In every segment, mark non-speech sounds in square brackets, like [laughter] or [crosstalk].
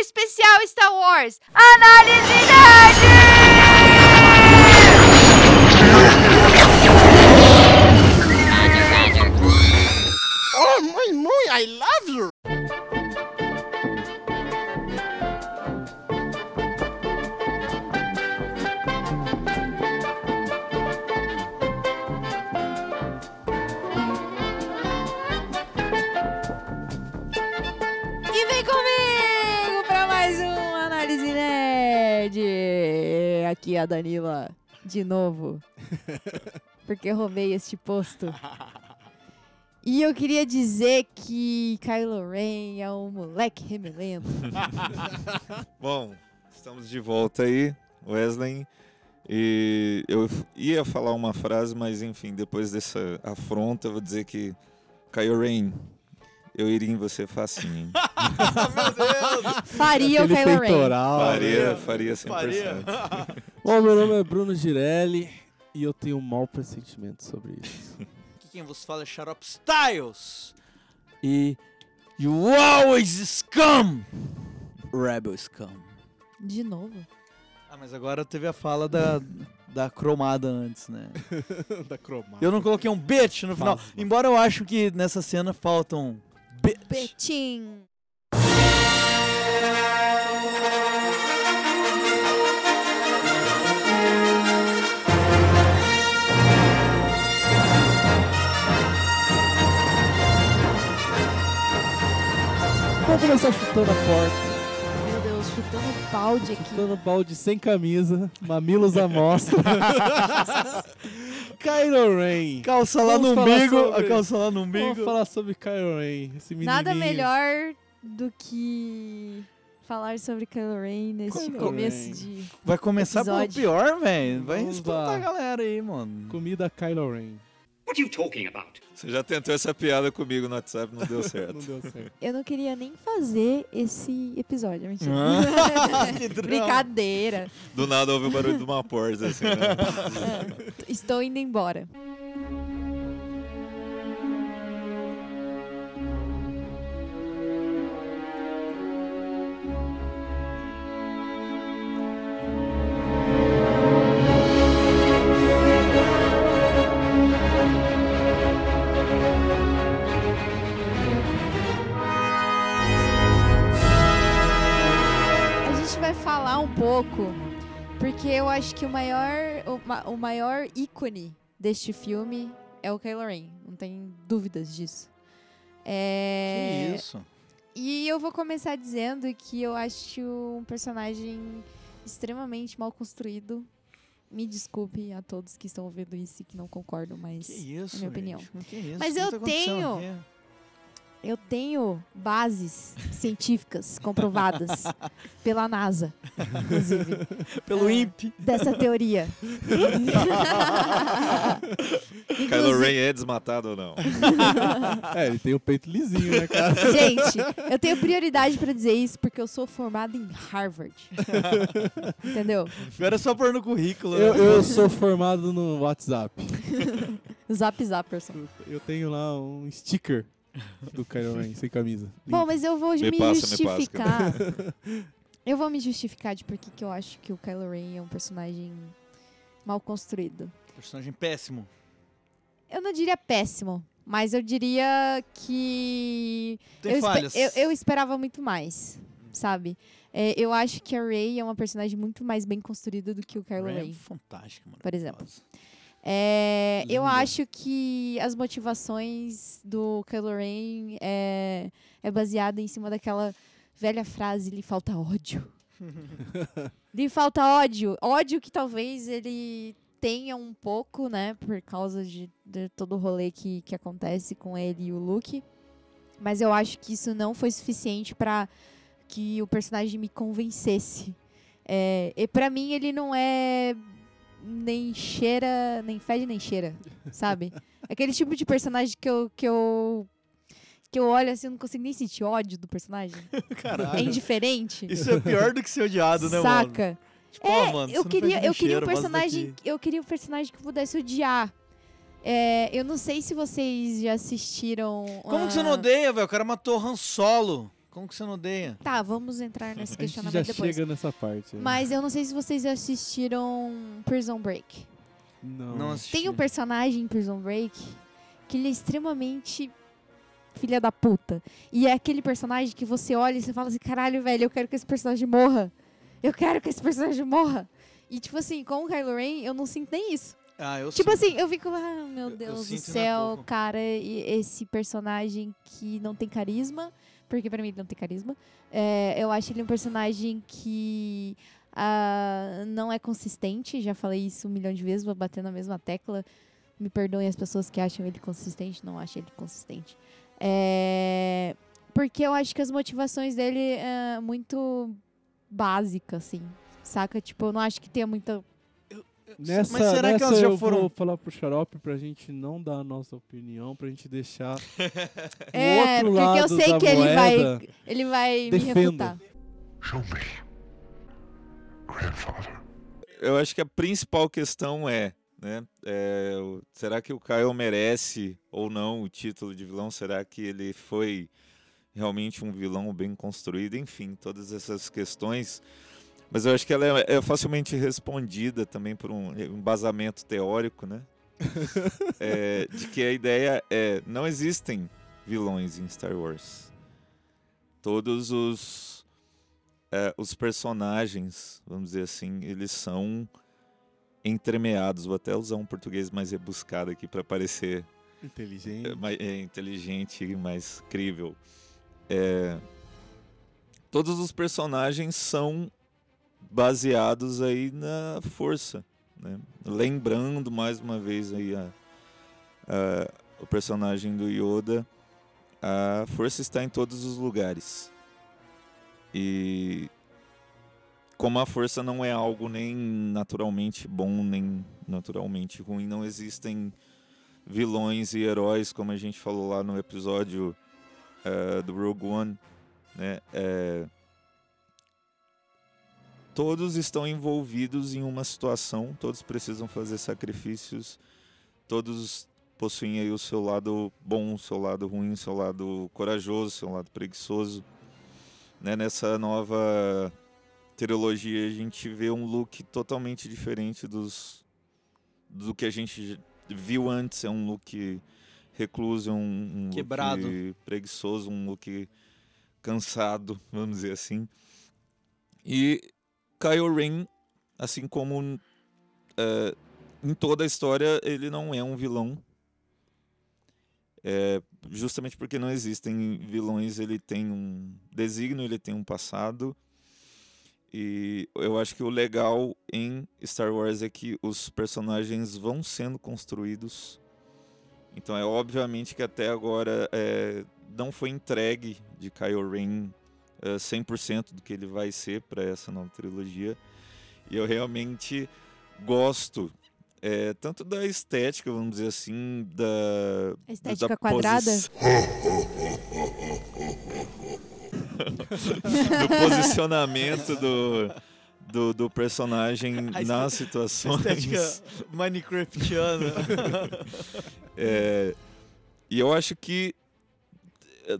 especial Star Wars. Análise Nerd! Oh, muy, muy, I love Aqui a Danila, de novo. [laughs] Porque roubei este posto. [laughs] E eu queria dizer que Kylo Ren é um moleque remelento. [laughs] Bom, estamos de volta aí, Wesley. E eu ia falar uma frase, mas enfim, depois dessa afronta, eu vou dizer que Kylo Ren, eu iria em você facinho. [laughs] Faria o Aquele Kylo Ren. peitoral. faria, faria 100%. Faria. [laughs] Bom, meu nome é Bruno Girelli e eu tenho um mau pressentimento sobre isso. Aqui quem vos fala é Xarope Styles. E You always scum! Rebel scum. De novo? Ah, mas agora teve a fala da, da cromada antes, né? [laughs] da cromada. Eu não coloquei um bitch no final. Embora eu acho que nessa cena faltam bitch. Petim. Vamos começar chutando a porta. Meu Deus, chutando balde aqui. Chutando balde sem camisa, mamilos à mostra. [laughs] Kylo Ren. Calça lá Vamos no umbigo. sobre- A calça lá no Vamos umbigo. falar sobre Kylo Ren. Esse Nada melhor do que falar sobre Kylo Ren nesse Kylo começo Ren. de. Vai começar Episódio. pelo pior, velho. Vai Vamos espantar a galera aí, mano. Comida Kylo Ren. What are you talking about? Você já tentou essa piada comigo no WhatsApp, não deu certo. [laughs] Não deu certo. Eu não queria nem fazer esse episódio, mentira. Ah, [laughs] que. Brincadeira. Do nada ouve o barulho de uma porta, assim, né? Ah, [laughs] Estou indo embora. Um pouco, porque eu acho que o maior, o, o maior ícone deste filme é o Kylo Ren. Não tem dúvidas disso. É... Que isso? E eu vou começar dizendo que eu acho um personagem extremamente mal construído. Me desculpe a todos que estão ouvindo isso e que não concordam, mas Que isso, é minha opinião. gente? Que isso? Mas eu tá tenho- aqui? Eu tenho bases científicas comprovadas [laughs] pela NASA, inclusive, Pelo Ah. INPE. dessa teoria. [laughs] Kylo Ren é desmatado ou não? [laughs] É, ele tem o peito lisinho, né, cara? Gente, eu tenho prioridade pra dizer isso porque eu sou formada em Harvard. Entendeu? Agora é só pôr no currículo. Eu, né? eu sou formado no WhatsApp. Zap Zapperson. Eu tenho lá um sticker do Kylo Ren sem camisa. Bom, mas eu vou me, Me passa, me justificar. [laughs] eu vou me justificar de por que eu acho que o Kylo Ren é um personagem mal construído. Personagem péssimo. Eu não diria péssimo, mas eu diria que Tem eu, espe- falhas. eu, eu esperava muito mais, sabe? É, eu acho que a Rey é uma personagem muito mais bem construída do que o Kylo Ren é Ren. Fantástico, mano. por exemplo. É, eu acho que as motivações do Kylo Ren é, é baseada em cima daquela velha frase, lhe falta ódio. [laughs] lhe falta ódio. Ódio que talvez ele tenha um pouco, né, por causa de, de todo o rolê que, que acontece com ele e o Luke. Mas eu acho que isso não foi suficiente pra que o personagem me convencesse. É, e para mim ele não é nem cheira, nem fede nem cheira, sabe? Aquele tipo de personagem que eu que eu que eu olho assim, eu não consigo nem sentir ódio do personagem. [laughs] É Caralho. indiferente. Isso é pior do que ser odiado, né, mano? Saca? Tipo, ó, mano, eu queria, eu queria um personagem, eu queria um personagem que pudesse odiar. É, eu não sei se vocês já assistiram. Como que você não odeia, velho? O cara matou Han Solo. Como que você não odeia? Tá, vamos entrar nesse [laughs] A gente questionamento já depois. chega nessa parte. né? Mas eu não sei se vocês já assistiram Prison Break. Não. Não assisti. Tem um personagem em Prison Break que ele é extremamente filha da puta. E é aquele personagem que você olha e você fala assim, caralho, velho, eu quero que esse personagem morra. Eu quero que esse personagem morra. E tipo assim, com o Kylo Ren, eu não sinto nem isso. Ah, eu Tipo sinto. assim, eu fico, ah, meu Eu- eu Deus do céu, cara, e esse personagem que não tem carisma, porque pra mim ele não tem carisma. É, eu acho ele um personagem que ah, não é consistente, já falei isso um milhão de vezes, vou bater na mesma tecla. Me perdoem as pessoas que acham ele consistente, não acho ele consistente. É, porque eu acho que as motivações dele é muito básicas, assim. Saca? Tipo, eu não acho que tenha muita Nessa, Mas será que elas já eu foram- vou falar pro Xarope pra gente não dar a nossa opinião, pra gente deixar É, [laughs] o outro porque lado eu sei que ele vai, ele vai me Defenda. refutar. Show me. Grandfather. Eu acho que a principal questão é, né? é, será que o Kyle merece ou não o título de vilão? Será que ele foi realmente um vilão bem construído? Enfim, todas essas questões. Mas eu acho que ela é, é facilmente respondida também por um embasamento teórico, né? [laughs] É, de que a ideia é não existem vilões em Star Wars. Todos os é, os personagens, vamos dizer assim, eles são entremeados. Vou até usar um português mais rebuscado aqui para parecer Inteligente. é, mais é, inteligente e mais crível. É, todos os personagens são baseados aí na força, né? Lembrando mais uma vez aí a, a- o personagem do Yoda, a força está em todos os lugares. E como a força não é algo nem naturalmente bom nem naturalmente ruim, não existem vilões e heróis, como a gente falou lá no episódio eh, do Rogue One, né? eh, todos estão envolvidos em uma situação, todos precisam fazer sacrifícios, todos possuem aí o seu lado bom, o seu lado ruim, o seu lado corajoso, o seu lado preguiçoso. Né? Nessa nova trilogia a gente vê um look totalmente diferente dos do que a gente viu antes. É um look recluso, é um, um Quebrado. look preguiçoso, um look cansado, vamos dizer assim. E Kylo Ren, assim como eh, em toda a história, ele não é um vilão. É, justamente porque não existem vilões, ele tem um desígnio, ele tem um passado. E eu acho que o legal em Star Wars é que os personagens vão sendo construídos. Então é obviamente que até agora é, não foi entregue de Kylo Ren é, 100% do que ele vai ser para essa nova trilogia. E eu realmente gosto é, tanto da estética, vamos dizer assim, da, A estética da quadrada? posi- [laughs] do posicionamento do, do, do personagem A nas este- situações. Estética Minecraftiana. [laughs] É, e eu acho que eh,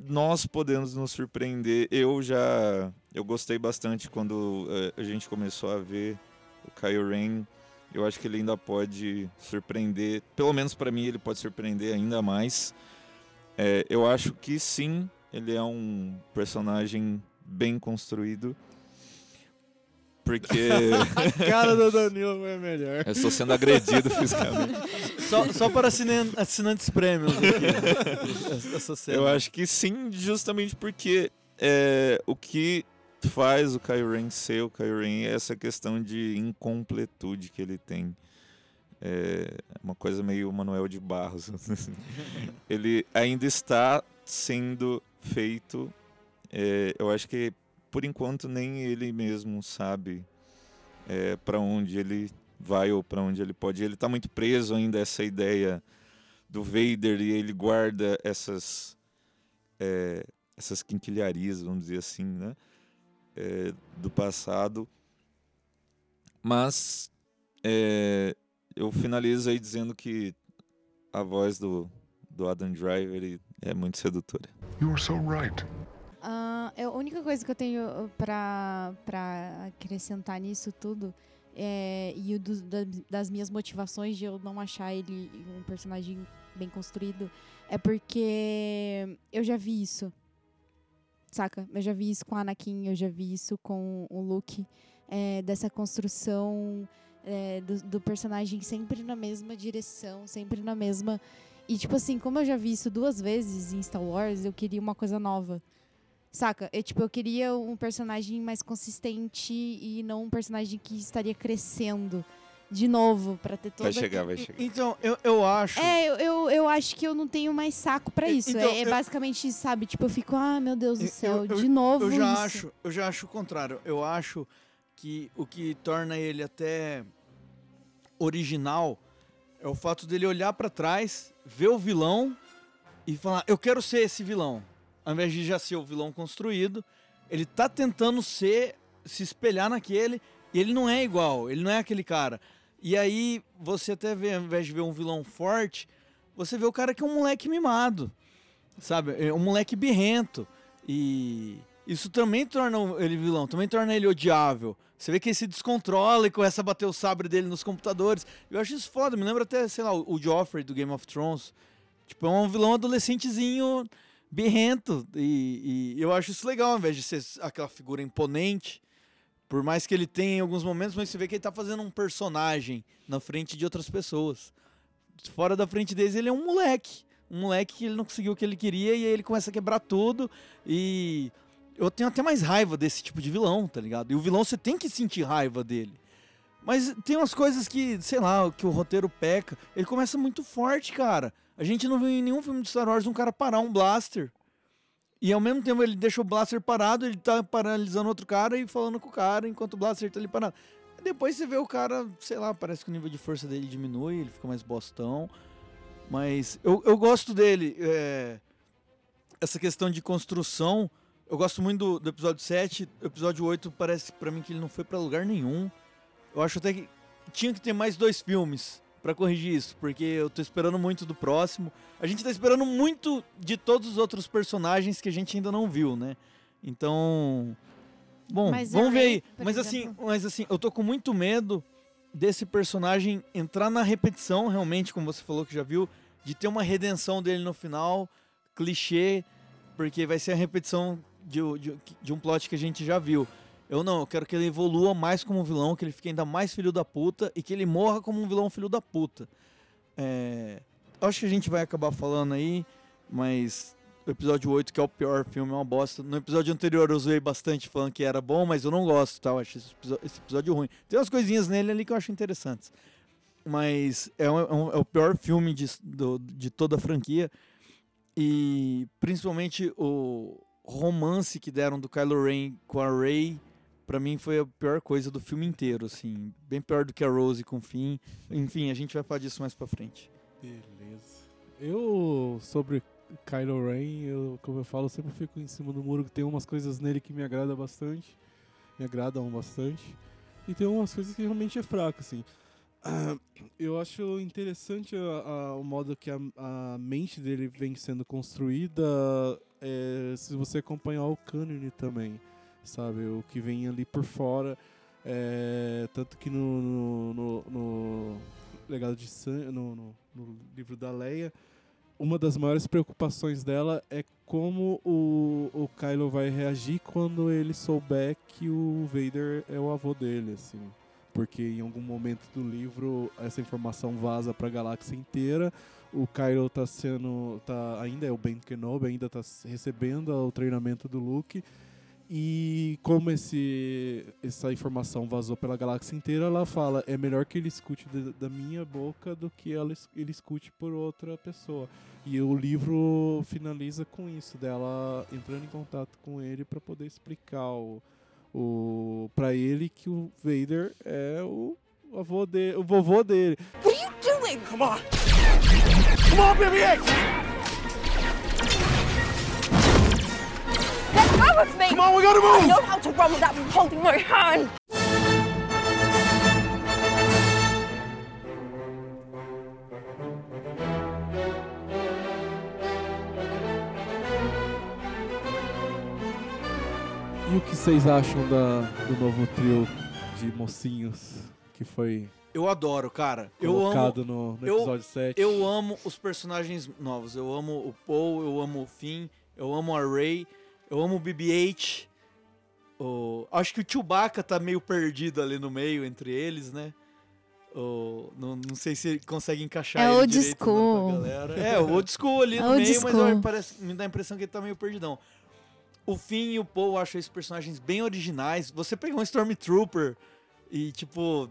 nós podemos nos surpreender. Eu já eu gostei bastante quando eh, a gente começou a ver o Kylo Ren. Eu acho que ele ainda pode surpreender, pelo menos para mim ele pode surpreender ainda mais. É, eu acho que sim, ele é um personagem bem construído. Porque [laughs] A cara do Danilo é melhor. eu estou sendo agredido [laughs] fisicamente. só, só para assinan- assinantes prêmios aqui. [laughs] Essa cena. Eu acho que sim, justamente porque é, o que faz o Kylo Ren ser o Kylo Ren é essa questão de incompletude que ele tem. É uma coisa meio Manuel de Barros. ele ainda está sendo feito. é, eu acho que por enquanto nem ele mesmo sabe para onde ele vai ou para onde ele pode. Ele está muito preso ainda a essa ideia do Vader e ele guarda essas é, essas quinquilharias, vamos dizer assim, né, é, do passado. Mas é, eu finalizo aí dizendo que a voz do, do Adam Driver é muito sedutora. You're so right. Eu- a única coisa que eu tenho uh, pra acrescentar nisso tudo é, e o dos- da- das minhas motivações de eu não achar ele um personagem bem construído é porque eu já vi isso. Saca? Eu já vi isso com a Anakin, eu já vi isso com o Luke. é, dessa construção é, do, do personagem sempre na mesma direção, sempre na mesma. E, tipo assim, como eu já vi isso duas vezes em Star Wars, eu queria uma coisa nova. Saca? Eu, tipo, eu queria um personagem mais consistente e não um personagem que estaria crescendo de novo pra ter toda... Vai chegar, vai chegar. Então, eu, eu acho. É, eu, eu, eu acho que eu não tenho mais saco pra E- isso. então, é, é eu- basicamente isso, sabe? Tipo, eu fico, ah, meu Deus do céu, eu- de novo Eu já isso. acho, eu já acho o contrário. Eu acho que o que torna ele até original é o fato dele olhar pra trás, ver o vilão e falar: "Eu quero ser esse vilão". Ao invés de já ser o vilão construído, ele tá tentando ser se espelhar naquele e ele não é igual, ele não é aquele cara. E aí você até vê, ao invés de ver um vilão forte, você vê o cara que é um moleque mimado, sabe? É um moleque birrento. E isso também torna ele vilão, também torna ele odiável. Você vê que ele se descontrola e começa a bater o sabre dele nos computadores. Eu acho isso foda, me lembra até, sei lá, o Joffrey do Game of Thrones. Tipo, é um vilão adolescentezinho birrento. E, e eu acho isso legal, ao invés de ser aquela figura imponente. Por mais que ele tenha em alguns momentos, mas você vê que ele tá fazendo um personagem na frente de outras pessoas. Fora da frente deles, ele é um moleque. Um moleque que ele não conseguiu o que ele queria e aí ele começa a quebrar tudo. E eu tenho até mais raiva desse tipo de vilão, tá ligado? E o vilão você tem que sentir raiva dele. Mas tem umas coisas que, sei lá, que o roteiro peca. Ele começa muito forte, cara. A gente não viu em nenhum filme de Star Wars um cara parar um blaster. E ao mesmo tempo ele deixa o blaster parado, ele tá paralisando outro cara e falando com o cara enquanto o blaster tá ali parado. Depois você vê o cara, sei lá, parece que o nível de força dele diminui, ele fica mais bostão. Mas eu, eu gosto dele. é, essa questão de construção. Eu gosto muito do, do episódio 7. O episódio 8 parece pra mim que ele não foi pra lugar nenhum. Eu acho até que tinha que ter mais dois filmes pra corrigir isso, porque eu tô esperando muito do próximo. A gente tá esperando muito de todos os outros personagens que a gente ainda não viu, né? Então, bom, Mas vamos ver aí. Mas exemplo- assim, mas assim, eu tô com muito medo desse personagem entrar na repetição, realmente, como você falou que já viu, de ter uma redenção dele no final, clichê, porque vai ser a repetição de, de, de um plot que a gente já viu. Eu não, eu quero que ele evolua mais como vilão, que ele fique ainda mais filho da puta e que ele morra como um vilão filho da puta. É, acho que a gente vai acabar falando aí, mas o episódio 8, que é o pior filme, é uma bosta. No episódio anterior eu usei bastante falando que era bom, mas eu não gosto, tá? Eu acho esse episo- esse episódio ruim. Tem umas coisinhas nele ali que eu acho interessantes. Mas é, é um- é o pior filme de, do- de toda a franquia. E principalmente o romance que deram do Kylo Ren com a Rey, pra mim foi a pior coisa do filme inteiro, assim. Bem pior do que a Rose com o Finn. Enfim, a gente vai falar disso mais pra frente. Beleza. Eu, sobre Kylo Ren, eu, como eu falo, sempre fico em cima do muro que tem umas coisas nele que me agradam bastante. Me agradam bastante. E tem umas coisas que realmente é fraco, assim. [clears throat] Eu acho interessante a- a- o modo que a, a mente dele vem sendo construída é, se você acompanhar o cânone também, sabe? O que vem ali por fora. É, tanto que no, no, no- no Legado de San, no, no, no livro da Leia, uma das maiores preocupações dela é como o, o Kylo vai reagir quando ele souber que o Vader é o avô dele, assim. Porque em algum momento do livro essa informação vaza pra galáxia inteira. O Kylo tá sendo. Tá, ainda é o Ben Kenobi, ainda tá recebendo o treinamento do Luke. E como esse, essa informação vazou pela galáxia inteira, ela fala: é melhor que ele escute da, da minha boca do que ela, ele escute por outra pessoa. E o livro finaliza com isso, dela entrando em contato com ele para poder explicar o, o para ele que o Vader é o avô dele, o vovô dele. doing? Come on. Come on, BB-8! Let go of me! Come on, we gotta I move! know how to run without holding my hand! vocês acham da, do novo trio de mocinhos que foi Eu adoro, cara. Eu amo, colocado no, no eu- episódio 7? eu amo os personagens novos. Eu amo o Paul, eu amo o Finn, eu amo a Ray, eu amo o BB-8. O... Acho que o Chewbacca tá meio perdido ali no meio entre eles, né? O... Não, não sei se ele consegue encaixar É ele old direito school. galera. É, o old school ali É no old meio, mas school. eu- parece, me dá a impressão que ele tá meio perdidão. O Finn e o Paul eu acho esses personagens bem originais. Você pegar um Stormtrooper e, tipo,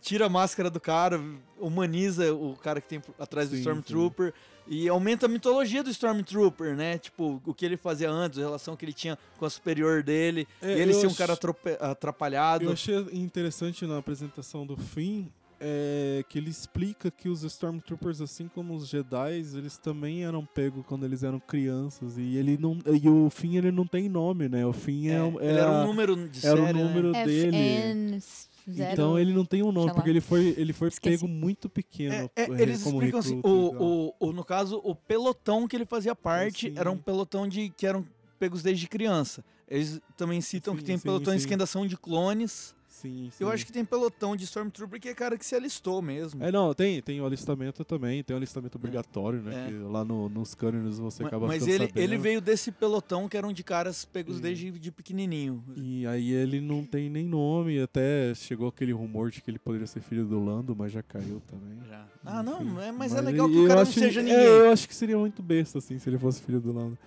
tira a máscara do cara, humaniza o cara que tem atrás do Sim, Stormtrooper e aumenta a mitologia do Stormtrooper, né? Tipo, o que ele fazia antes, a relação que ele tinha com a superior dele, É, e ele ser um cara atrapalhado. Eu achei interessante na apresentação do Finn é, que ele explica que os Stormtroopers, assim como os Jedi, eles também eram pegos quando eles eram crianças. E ele não. E o Finn ele não tem nome, né? O Finn é, É, um- é ele era um número de era o série, né? número dele. FN zero. Então ele não tem um nome, porque ele foi, ele foi Esqueci. pego muito pequeno. É, é, eh, eles como explicam assim, recruta tal. o, o, o- no caso, o pelotão que ele fazia parte Sim. era um pelotão de que eram pegos desde criança. Eles também citam que Sim, tem sim, pelotões sim. que ainda são de clones. Sim, Eu sim. acho que tem pelotão de Stormtrooper que é cara que se alistou mesmo. É, não, tem, tem o alistamento também, tem o alistamento obrigatório, né? É. Que lá no, nos cânones você acaba Mas ficando ele, sabendo. ele veio desse pelotão que eram de caras pegos Sim. desde de pequenininho. E aí ele não tem nem nome, até chegou aquele rumor de que ele poderia ser filho do Lando, mas já caiu também. Já. Ah, não, Enfim. é- mas, é legal que eu o cara acho- não seja é, ninguém. eu acho que seria muito besta, assim, se ele fosse filho do Lando.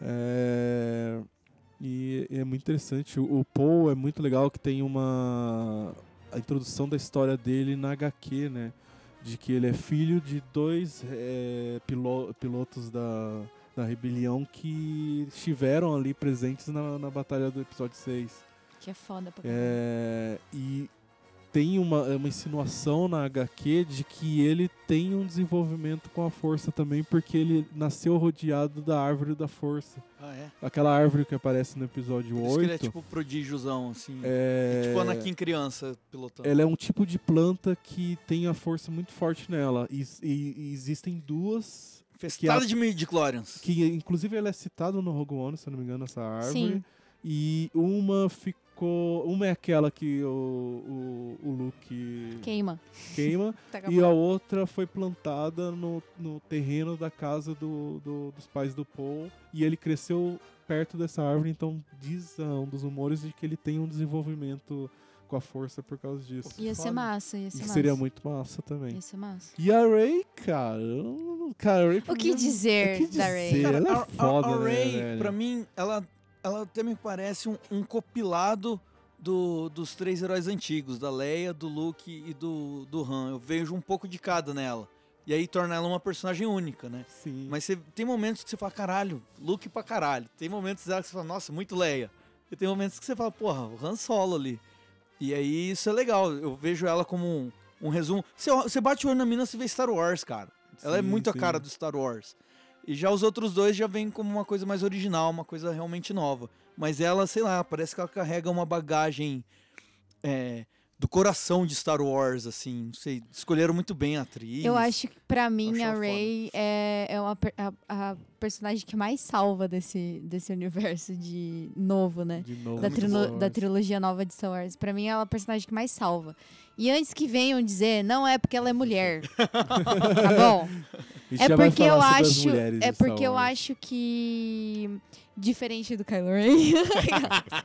É, E é muito interessante. O, o Paul é muito legal que tem uma. A introdução da história dele na HQ, né? De que ele é filho de dois é, pilo- pilotos da, da rebelião que estiveram ali presentes na, na batalha do episódio 6. Que é foda caramba. É, e tem uma, uma insinuação na HQ de que ele tem um desenvolvimento com a força também, porque ele nasceu rodeado da árvore da força. Ah, é? Aquela árvore que aparece no episódio Por isso que 8. ele é tipo prodígiozão, assim. é, Tipo Anakin criança pilotando. ela é um tipo de planta que tem a força muito forte nela. E, e- e existem duas. Festada de midi-chlorians. Que inclusive ela é citada no Rogue One, se eu não me engano, essa árvore. Sim. E uma ficou. Uma é aquela que o, o, o Luke Queima. queima. [laughs] Tá E a outra foi plantada no, no terreno da casa do, do- dos pais do Paul. E ele cresceu perto dessa árvore, então diz ah, um dos rumores de que ele tem um desenvolvimento com a força por causa disso. Ia ser Foda. massa, ia E ser massa. seria muito massa também. Ia ser massa. E a Ray, cara. Cara, a Ray O que mim é- dizer o que da Ray? dizer? Cara, ela é a, a- foda, a né, Rey, velho? pra mim, ela, ela até me parece um, um compilado do- dos três heróis antigos, da Leia, do Luke e do, do Han. Eu vejo um pouco de cada nela. E aí torna ela uma personagem única, né? Sim. Mas você, tem momentos que você fala, caralho, Luke pra caralho. Tem momentos dela que você fala, nossa, muito Leia. E tem momentos que você fala, porra, o Han Solo ali. E aí isso é legal. Eu vejo ela como um, um resumo. Você, você bate o olho na mina, você vê Star Wars, cara. Ela é Sim, muito a sim. cara do Star Wars. E já os outros dois já vêm como uma coisa mais original, uma coisa realmente nova. Mas ela, sei lá, parece que ela carrega uma bagagem é, do coração de Star Wars, assim. Não sei, escolheram muito bem a atriz. Eu acho que pra mim a Ray é, é uma, a, a personagem que mais salva desse, desse universo de novo, né? De novo. Da, trilo- da trilogia nova de Star Wars. Pra mim, ela é a personagem que mais salva. E antes que venham dizer, não é porque ela é mulher. [laughs] tá bom? É vai porque eu acho. É porque eu acho que. Diferente do Kylo Ren.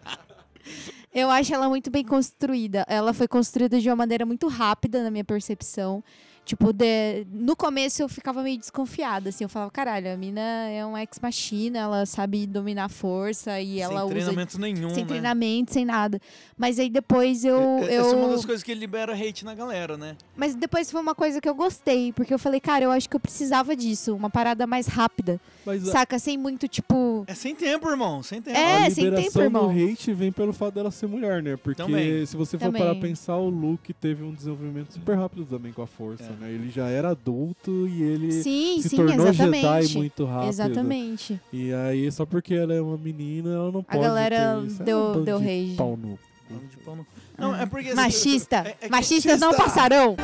[laughs] eu acho ela muito bem construída. Ela foi construída de uma maneira muito rápida, na minha percepção. Tipo, de- no começo eu ficava meio desconfiada, assim. Eu falava, caralho, a mina é um ex-machina, ela sabe dominar a força e ela sem usa treinamento nenhum, sem né? treinamento, sem nada. Mas aí depois eu. É- eu... Essa é uma das coisas que libera hate na galera, né? Mas depois foi uma coisa que eu gostei, porque eu falei, cara, eu acho que eu precisava disso, uma parada mais rápida. Mas a- Saca? Sem muito, tipo. É sem tempo, irmão, sem tempo. É, a sem liberação tempo, irmão. do hate vem pelo fato dela ser mulher, né? Porque Também. se você for Também. parar pra pensar, o Luke teve um desenvolvimento super rápido também com a força, É. né? Ele já era adulto e ele Sim, se sim, tornou exatamente. Jedi muito rápido. Exatamente. E aí, só porque ela é uma menina, ela não A pode galera ter isso. É deu, um deu de rage. Pau no cu. Mano de pau no- Não, é porque... assim, Machista. é- é Machistas não passarão.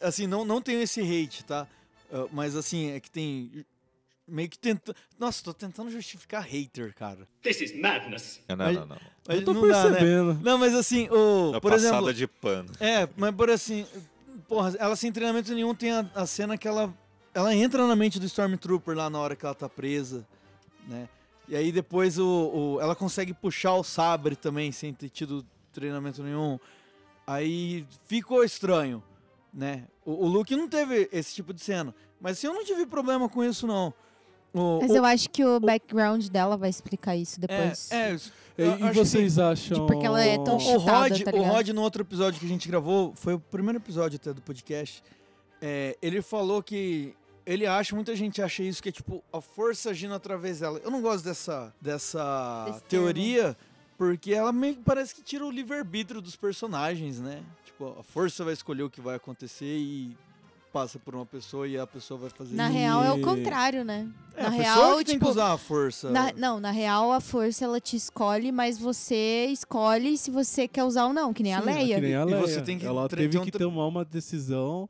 Assim, não, não tenho esse hate, tá? Ah, mas assim, é que tem meio que tentando. Nossa, tô tentando justificar hater, cara. This is madness. Não, não, não. não. Mas Eu tô não dá, né? percebendo. Não, mas assim, o, Uma por passada exemplo. de pano. É, mas por assim, porra, ela sem treinamento nenhum tem a, a cena que ela ela entra na mente do Stormtrooper lá na hora que ela tá presa, né? E aí depois o, o- ela consegue puxar o sabre também sem ter tido treinamento nenhum. Aí ficou estranho, né? O, o Luke não teve esse tipo de cena, mas assim, eu não tive problema com isso não. O- Mas o- eu acho que o background dela vai explicar isso depois. é, é, E, eu e acho que vocês acham. Tipo, porque ela é tão O Rod, tá o? Rod, no outro episódio que a gente gravou, foi o primeiro episódio até do podcast. é, ele falou que ele acha, muita gente acha isso, que é tipo a força agindo através dela. Eu não gosto dessa, dessa Desse teoria, porque ela meio que parece que tira o livre-arbítrio dos personagens, né? Tipo, a força vai escolher o que vai acontecer e passa por uma pessoa e a pessoa vai fazer Na isso. real é o E- contrário, né? É, na a pessoa real, que tem tipo, que usar a força. Na- não, na real a força ela te escolhe, mas você escolhe se você quer usar ou não, que nem a Sim, Leia. que nem a E Leia. você tem que ela teve um que tomar uma decisão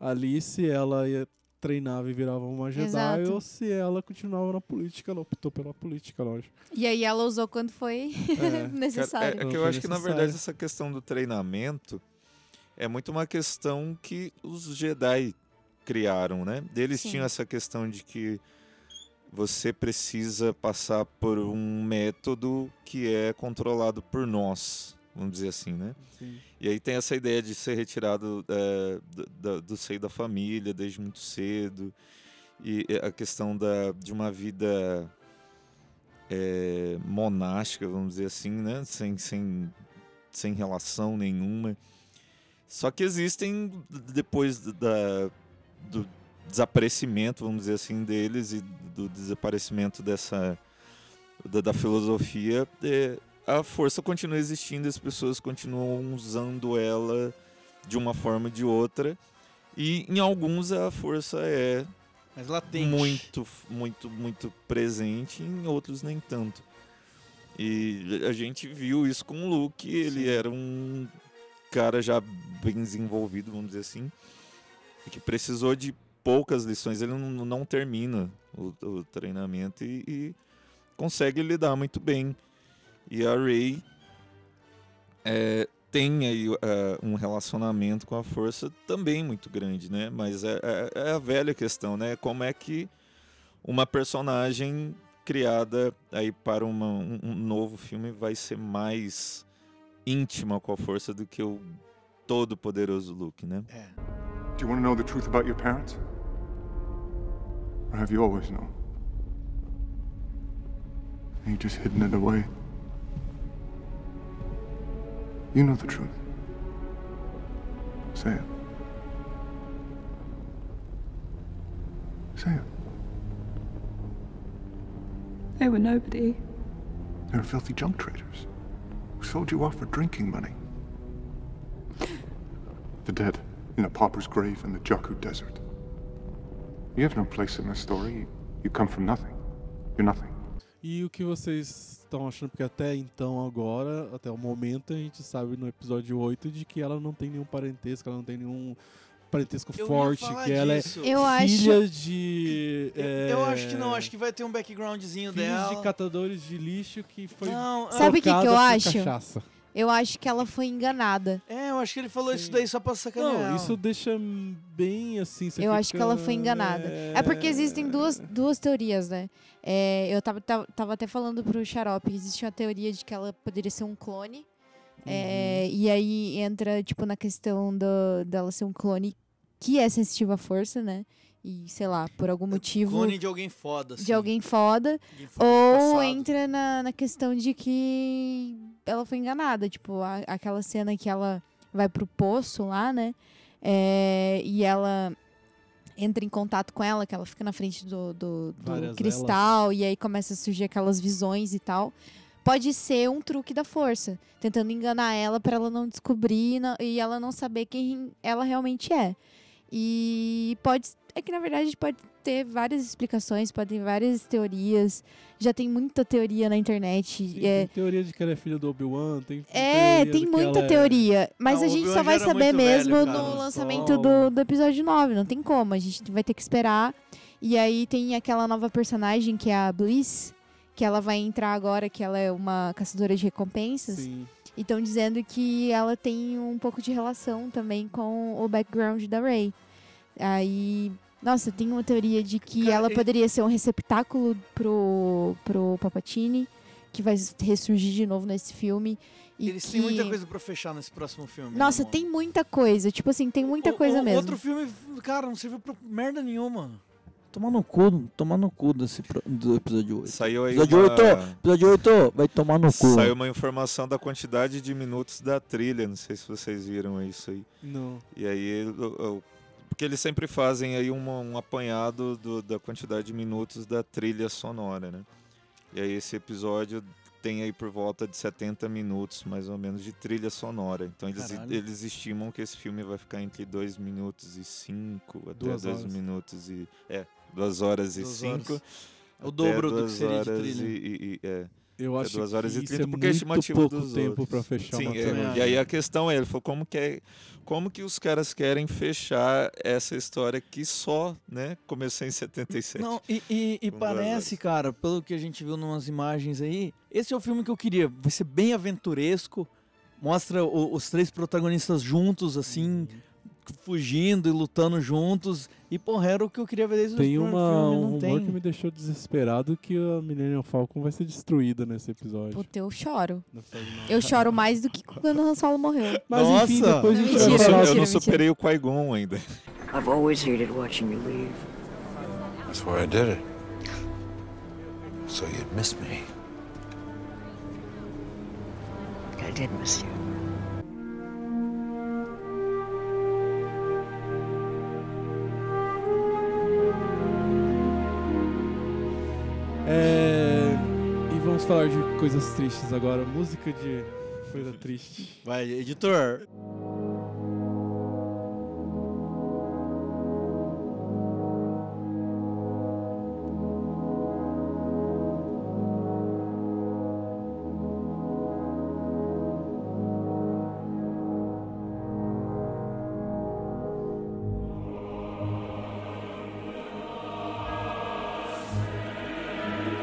ali se ela ia treinava e virava uma Jedi Exato. ou se ela continuava na política. Ela optou pela política, lógico. E aí ela usou quando foi É. [laughs] Necessário. é, é que eu acho que, na verdade, essa questão do treinamento é muito uma questão que os Jedi criaram, né? Eles Sim. tinham essa questão de que você precisa passar por um método que é controlado por nós, vamos dizer assim, né? E aí tem essa ideia de ser retirado é, do, do seio da família desde muito cedo. E a questão da, de uma vida é, monástica, vamos dizer assim, né? Sem, sem, sem relação nenhuma. Só que existem, depois da, do desaparecimento, vamos dizer assim, deles e do desaparecimento dessa da, da filosofia, é, a força continua existindo, as pessoas continuam usando ela de uma forma ou de outra. E em alguns a força é Mas latente. muito, muito, muito presente, em outros nem tanto. E a gente viu isso com o Luke, ele Sim. era um cara já bem desenvolvido, vamos dizer assim, e que precisou de poucas lições, ele não, não termina o, o treinamento e, e consegue lidar muito bem. E a Rey é, tem aí é, um relacionamento com a força também muito grande, né? Mas é, é- é a velha questão, né? Como é que uma personagem criada aí para uma- um, um novo filme vai ser mais íntima com a força do que o todo poderoso Luke, né? É. Do you want to know the truth about your parents? Or have you always known? And you just hidden it away? You know the truth. Say it. Say it. They were nobody. They were filthy junk traders who sold you off for drinking money. The dead in a pauper's grave in the Desert. You have no place in this story. You come from nothing. You're nothing. E o que vocês estão achando? Porque até então, agora, até o momento, a gente sabe no episódio 8 de que ela não tem nenhum parentesco, ela não tem nenhum parentesco Eu forte, que ela é. Eu acho. filha de. Eu- é, Eu acho que não, acho que vai ter um backgroundzinho filhos dela. de catadores de lixo que foi. Não, Sabe o que que eu acho? Cachaça. Eu acho que ela foi enganada. É, eu acho que ele falou isso daí só pra sacanear. Não, ela. isso deixa bem assim. você eu acho que fica, ela foi enganada. É porque existem duas, duas teorias, né? É, eu tava, tava, tava até falando pro Xarope, existe uma teoria de que ela poderia ser um clone. É, e aí entra, tipo, na questão do, dela ser um clone que é sensitivo à força, né? E, sei lá, por algum motivo Clone de alguém foda, assim. de alguém foda. Alguém foda Ou entra na, na questão de que ela foi enganada. Tipo, a- aquela cena que ela vai pro poço lá, né? É, e ela entra em contato com ela, que ela fica na frente do, do- do cristal, e aí começa a surgir aquelas visões e tal. Pode ser um truque da força, tentando enganar ela para ela não descobrir e não- e ela não saber quem ela realmente é. E pode. É que na verdade pode ter várias explicações, pode ter várias teorias. Já tem muita teoria na internet. Sim, é, Tem teoria de que ela é filha do Obi-Wan, tem é, tem muita é- teoria. Mas Não, a gente só vai saber muito velho, mesmo cara. no Só- lançamento do, do episódio 9. Não tem como. A gente vai ter que esperar. E aí tem aquela nova personagem que é a Bliss, que ela vai entrar agora, que ela é uma caçadora de recompensas. Sim. E estão dizendo que ela tem um pouco de relação também com o background da Rey. Aí, nossa, tem uma teoria de que Cara, ela poderia ser um receptáculo pro, pro Papatini, que vai ressurgir de novo nesse filme. E Eles que... têm muita coisa pra fechar nesse próximo filme. né, Nossa, tem muita coisa. Tipo assim, tem muita O- coisa o- mesmo. Outro filme, cara, não serviu pra merda nenhuma. Tomar no cu, tomar no cu desse do episódio 8. Saiu aí Episódio uma... 8, episódio 8, vai tomar no cu. Saiu uma informação da quantidade de minutos da trilha, não sei se vocês viram isso aí. Não. E aí, o- o- porque eles sempre fazem aí uma- um apanhado do- da quantidade de minutos da trilha sonora, né? E aí esse episódio tem aí por volta de 70 minutos, mais ou menos, de trilha sonora. Então eles, Caralho. eles estimam que esse filme vai ficar entre 2 minutos e 5, até Duas 2 horas. minutos e... É, 2 horas e Duas 5. horas. É o dobro do que seria de horas trilha. E, e- e- é. Eu É acho duas horas que e isso 30, é porque é a muito pouco dos tempo pra fechar Sim, uma é, e aí a questão é, ele falou como que é, como que os caras querem fechar essa história que só, né, começou em 77. Não, e, e- e parece, horas. cara, pelo que a gente viu numas imagens aí, esse é o filme que eu queria. Vai ser bem aventuresco. Mostra o- os três protagonistas juntos, assim, fugindo e lutando juntos. E, porra, era o que eu queria ver desde o Tem primeiro uma, filme, um não rumor tem. que me deixou desesperado que a Millennium Falcon vai ser destruída nesse episódio. Puta, eu choro. Não não. Eu choro mais do que [laughs] quando o Han Solo morreu. Mas enfim, Nossa! depois a gente Mentira, eu, não, falar eu mentira, não mentira. superei o Qui-Gon ainda. I've always hated watching you leave. That's why I did it. So you'd miss me. I did miss you. É, E vamos falar de coisas tristes agora. Música de coisa triste. Vai, editor.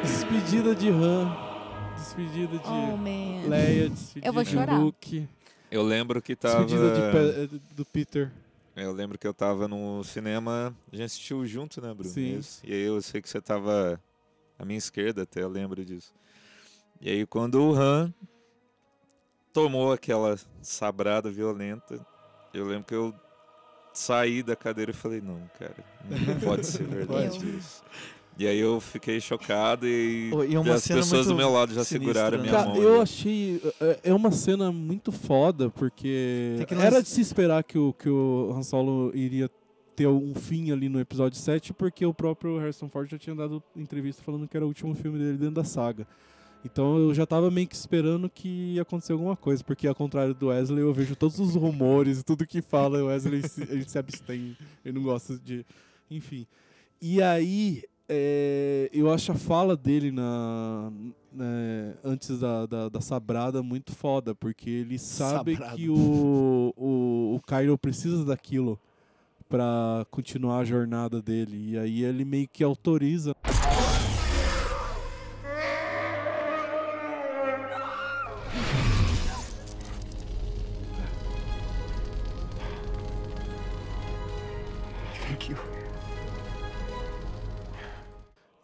Despedida de Han. Despedida de Oh, man. Leia. Despedida Eu vou de chorar. Luke. Eu lembro que tava... Despedida de Pe- do Peter. Eu lembro que eu tava no cinema, a gente assistiu junto, né, Bruno? Sim. Isso. E aí eu sei que você tava à minha esquerda até, eu lembro disso. E aí quando o Han tomou aquela sabrada violenta, eu lembro que eu saí da cadeira e falei, não, cara, não pode ser [laughs] verdade Eu. isso. E aí eu fiquei chocado e, Pô, e é as pessoas do meu lado já sinistra, seguraram a né? minha Cara, mão. eu achei. é- É uma cena muito foda, porque era de se esperar que o, que o Han Solo iria ter um fim ali no episódio 7, porque o próprio Harrison Ford já tinha dado entrevista falando que era o último filme dele dentro da saga. Então eu já tava meio que esperando que ia acontecer alguma coisa, porque ao contrário do Wesley, eu vejo todos os rumores e tudo que fala, o Wesley se, ele se abstém, ele não gosta de. Enfim. E aí, é, eu acho a fala dele na, né, antes da, da, da Sabrada muito foda, porque ele sabe Sabrada. que o, o, o Kylo precisa daquilo pra continuar a jornada dele. E aí ele meio que autoriza.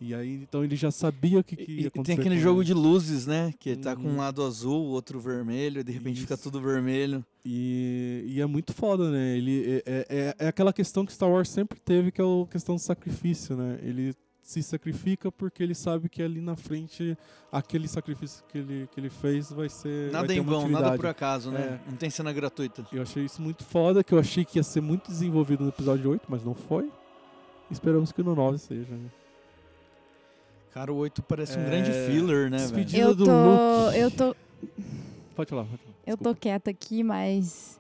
E aí, então ele já sabia o que, que E, ia e acontecer. tem aquele com jogo de luzes, né? Que tá com Uhum. um lado azul, o outro vermelho, de repente fica Isso. tudo vermelho. E, e é muito foda, né? Ele, é, é, é aquela questão que Star Wars sempre teve, que é a questão do sacrifício, né? Ele se sacrifica porque ele sabe que ali na frente, aquele sacrifício que ele, que ele fez vai ser. vai Nada ter em vão, nada por acaso, né? É. Não tem cena gratuita. Eu achei isso muito foda, que eu achei que ia ser muito desenvolvido no episódio 8, mas não foi. Esperamos que no 9 seja. Né? Cara, o 8 parece um É, grande filler, né, despedida Eu do tô, Luke. eu tô, Pode falar, pode falar. eu tô quieta aqui, mas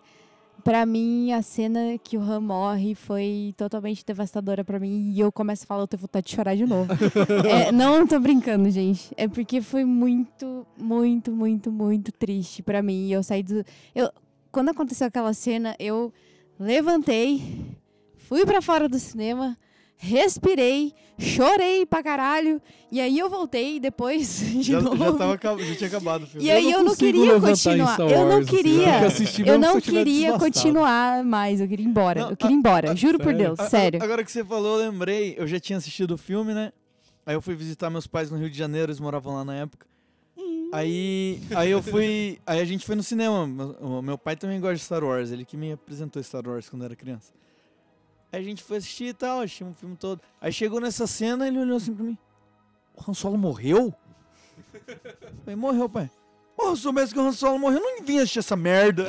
pra mim a cena que o Han morre foi totalmente devastadora pra mim e eu começo a falar, eu tenho vontade de chorar de novo. [laughs] É, não tô brincando, gente. É porque foi muito, muito, muito, muito triste pra mim. E eu saí do. Eu, quando aconteceu aquela cena, eu levantei, fui pra fora do cinema, respirei, chorei pra caralho. E aí eu voltei depois [laughs] de Já, novo. já, tava, já tinha acabado o filme. E aí eu não consigo queria levantar em continuar. Star Eu não Wars, assim, eu queria. Eu não eu queria continuar mais. Eu queria ir embora. Não, eu queria ir embora. Juro por sério? Deus. A- a- Sério. Agora que você falou, eu lembrei. Eu já tinha assistido o filme, né? Aí eu fui visitar meus pais no Rio de Janeiro, eles moravam lá na época. Aí, aí eu fui. Aí a gente foi no cinema. Meu, o meu pai também gosta de Star Wars, ele que me apresentou Star Wars quando eu era criança. Aí a gente foi assistir e tal, assistimos o filme todo. Aí chegou nessa cena ele olhou assim pra mim: O Han Solo morreu? Eu falei, morreu, pai. Porra, eu soubesse que o Han Solo morreu, eu não vim assistir essa merda.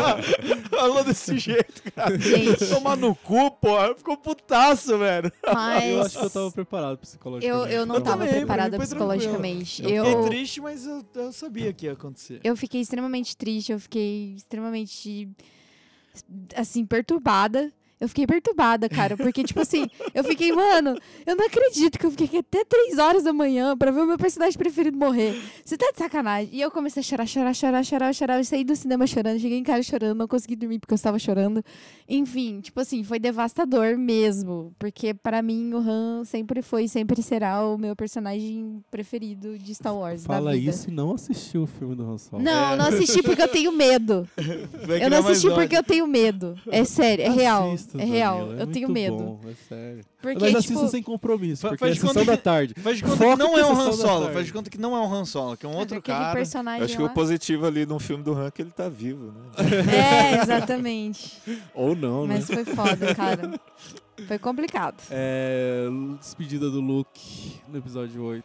[laughs] Falou desse jeito, cara. Gente. Tomar no cu, porra. Ficou putaço, velho. Mas. Eu acho que eu tava preparado Eu, psicologicamente. eu não Eu tava também, preparada psicologicamente. Eu, Eu, fiquei triste, mas eu, eu sabia que ia acontecer. eu fiquei extremamente triste, eu fiquei extremamente assim, perturbada. Eu fiquei perturbada, cara, porque, tipo assim, eu fiquei, mano, eu não acredito que eu fiquei aqui até 3 horas da manhã pra ver o meu personagem preferido morrer. Você tá de sacanagem. E eu comecei a chorar, chorar, chorar, chorar, chorar. Eu saí do cinema chorando, cheguei em casa chorando, não consegui dormir porque eu estava chorando. Enfim, tipo assim, foi devastador mesmo. Porque pra mim o Han sempre foi e sempre será o meu personagem preferido de Star Wars. da Fala vida. isso e não assistiu o filme do Han Solo. Não, É. não assisti porque eu tenho medo. [laughs] Eu não assisti porque eu tenho medo. É sério, é real. Assista, É real. Danilo, é eu tenho medo. bom, é sério. Porque, Mas tipo, assista sem compromisso, porque faz é sessão da que- tarde. Faz de conta Foca que não que é o sessão Han da Solo. Faz de conta que não é o Han Solo, que é um outro cara. personagem Acho que lá. o positivo ali no filme do Han é que ele tá vivo, né? É, [laughs] exatamente. Ou não, né? Mas foi foda, cara. Foi complicado. É, despedida do Luke no episódio 8.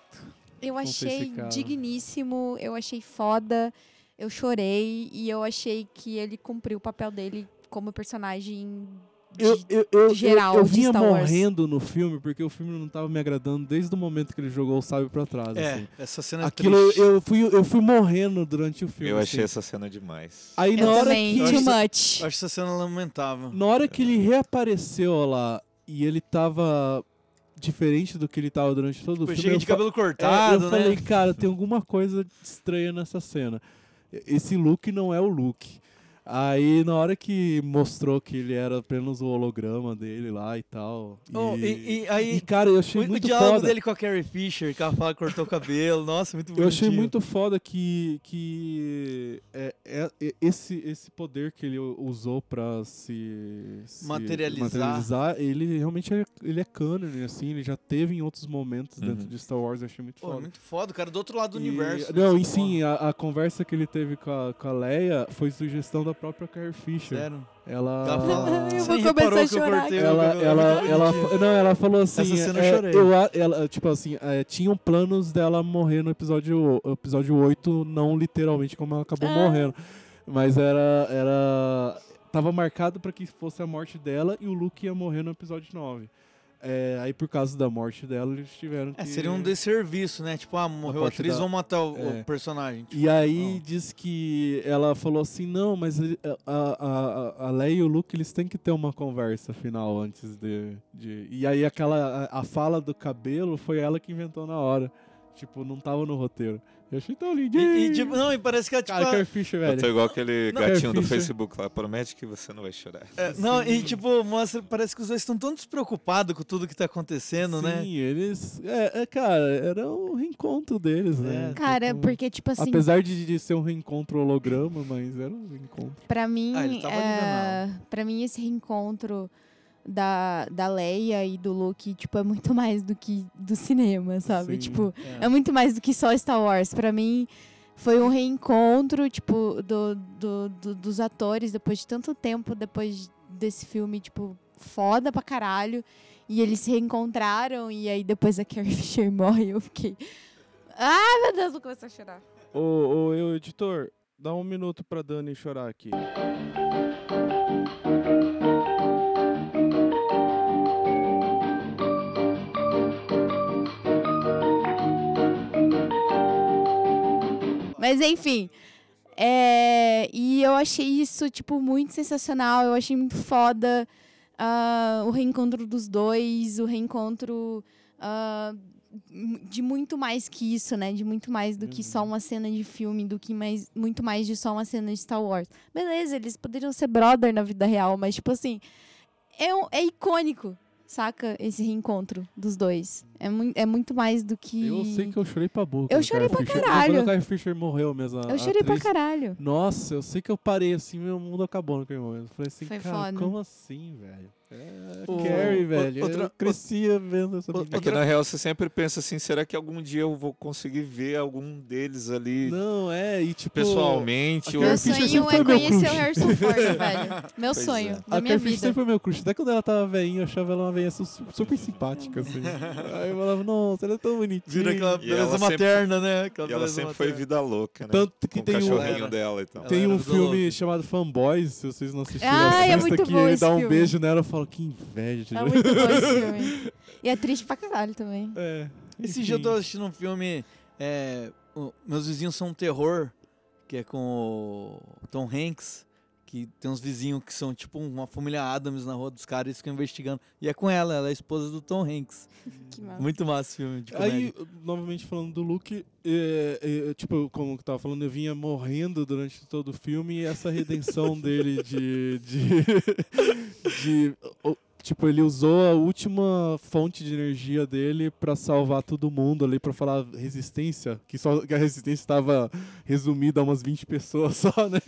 Eu achei digníssimo, eu achei foda, eu chorei e eu achei que ele cumpriu o papel dele como personagem de- Eu, eu, eu, geral eu, eu de vinha morrendo no filme porque o filme não tava me agradando desde o momento que ele jogou o sábio pra trás. É, assim. essa cena é Aquilo eu fui, eu fui morrendo durante o filme. Eu achei assim. essa cena demais. Aí na eu hora também, que Eu too acho- much. Eu acho essa cena lamentável. na hora que ele reapareceu lá e ele tava diferente do que ele tava durante todo o Tipo, filme. chega de cabelo É, cortado, eu né? falei, cara, tem alguma coisa estranha nessa cena. Esse look não é o look. Aí, na hora que mostrou que ele era apenas o holograma dele lá e tal. Oh, e, e aí, e, cara, eu achei o, o muito diálogo foda. dele com a Carrie Fisher, que ela fala que cortou o cabelo. Nossa, muito Eu achei bonitinho. muito foda que, que é, é- é- esse, esse poder que ele usou pra se, se Materializar. materializar, ele realmente é, ele é cânone, assim, ele já teve em outros momentos Uhum. dentro de Star Wars, eu achei muito Pô, foda. muito foda, cara, do outro lado do E- universo. Não, e sim, a, a conversa que ele teve com a, com a Leia foi sugestão da própria Carrie Fisher. Sério. Ela. Ela [laughs] fala, Eu "Você vou começar a que eu chorar cortei ela, cabelo?" ela, ela, fa- não, ela falou assim. Essa cena eu é, chorei. eu ela, tipo assim, é, tinham planos dela morrer no episódio, episódio 8, não literalmente como ela acabou Ah. morrendo. Mas era. era tava marcado pra que fosse a morte dela e o Luke ia morrer no episódio 9. É, aí, por causa da morte dela, eles tiveram que. É, seria um desserviço, né? Tipo, ah, morreu a atriz, da- vamos matar o, o É. personagem. Tipo, E aí não. diz que ela falou assim, não, mas ele- a, a, a Leia e o Luke, eles têm que ter uma conversa final antes de... de... E aí aquela, a, a fala do cabelo foi ela que inventou na hora. Tipo, não tava no roteiro. Eu achei tão lindo. E, e, tipo, não, e parece que ela, tipo, Cara, a- Carrie Fisher, Eu tô velho. igual aquele Não, gatinho do. Facebook lá. Promete que você não vai chorar. é, não, e tipo, mostra, parece que os dois estão tão despreocupados com tudo que tá acontecendo, né? Sim, eles... É, é, cara, era um reencontro deles, né? É. Cara, Tipo, porque, tipo assim, Apesar de, de ser um reencontro holograma, mas era um reencontro. pra mim, Ah, ele tava é, pra mim esse reencontro da, da Leia e do Luke, tipo, é muito [laughs] mais do que do cinema, sabe? Sim. Tipo, É. é muito mais do que só Star Wars. Pra mim, foi um reencontro, tipo, do, do, do- dos atores depois de tanto tempo, depois desse filme, tipo, foda pra caralho. E eles se reencontraram, e aí depois a Carrie [laughs] Fisher morre, eu fiquei... Ai, meu Deus, vou começar a chorar. Ô, ô, eu, editor, dá um minuto pra Dani chorar aqui. Mas enfim. é, e eu achei isso, tipo, muito sensacional. Eu achei muito foda ah, o reencontro dos dois, o reencontro m- de muito mais que isso, né? De muito mais do que só uma cena de filme, do que mais, muito mais de só uma cena de Star Wars. Beleza, eles poderiam ser brother na vida real, mas, tipo assim, é, é icônico. Saca? Esse reencontro dos dois. É, mui- é muito mais do que. Eu sei que eu chorei pra boca. Eu chorei pra caralho. Quando o Carrie Fisher morreu mesmo. Eu chorei pra atriz. caralho. Nossa, eu sei que eu parei assim, meu mundo acabou naquele momento. Eu falei assim, Foi cara, foda. como assim, velho? É, O- Carrie, velho. outra- eu crescia vendo essa o- menina. É que na real você sempre pensa assim, será que algum dia eu vou conseguir ver algum deles ali Não, é, e tipo... pessoalmente? ou- Meu sonho sempre é foi meu conhecer o crush. Harrison Ford, [laughs] velho. Meu Pois sonho, é. da A minha Carrie sempre foi meu crush. Até quando ela tava veinha, eu achava ela uma veinha su- super simpática, assim. Aí eu falava, nossa, ela é tão bonitinha. Vira aquela E ela beleza sempre- materna, né? Aquela E ela sempre foi materna. vida louca, né? Tanto que Com tem um- cachorrinho Ela- dela e tal. ela Tem era um filme chamado Fanboys, se vocês não assistiram, Ah, é assista muito que ele dá um filme. beijo nela, eu falo, que inveja. É muito bom esse [laughs] filme. E é triste pra caralho também. É, Esse dia eu tô assistindo um filme. é, o- Meus vizinhos são um terror, que é com o Tom Hanks. Que tem uns vizinhos que são tipo uma família Adams na rua dos caras e ficam investigando. E é com ela, ela é a esposa do Tom Hanks. Que massa. Muito massa esse filme de comédia. Aí, novamente falando do Luke, é, é, tipo, como eu tava falando, eu vinha morrendo durante todo o filme e essa redenção [laughs] dele de. de, [laughs] de o- tipo, ele usou a última fonte de energia dele pra salvar todo mundo ali, pra falar resistência, que, só, que a resistência estava resumida a umas 20 pessoas [laughs] só, né?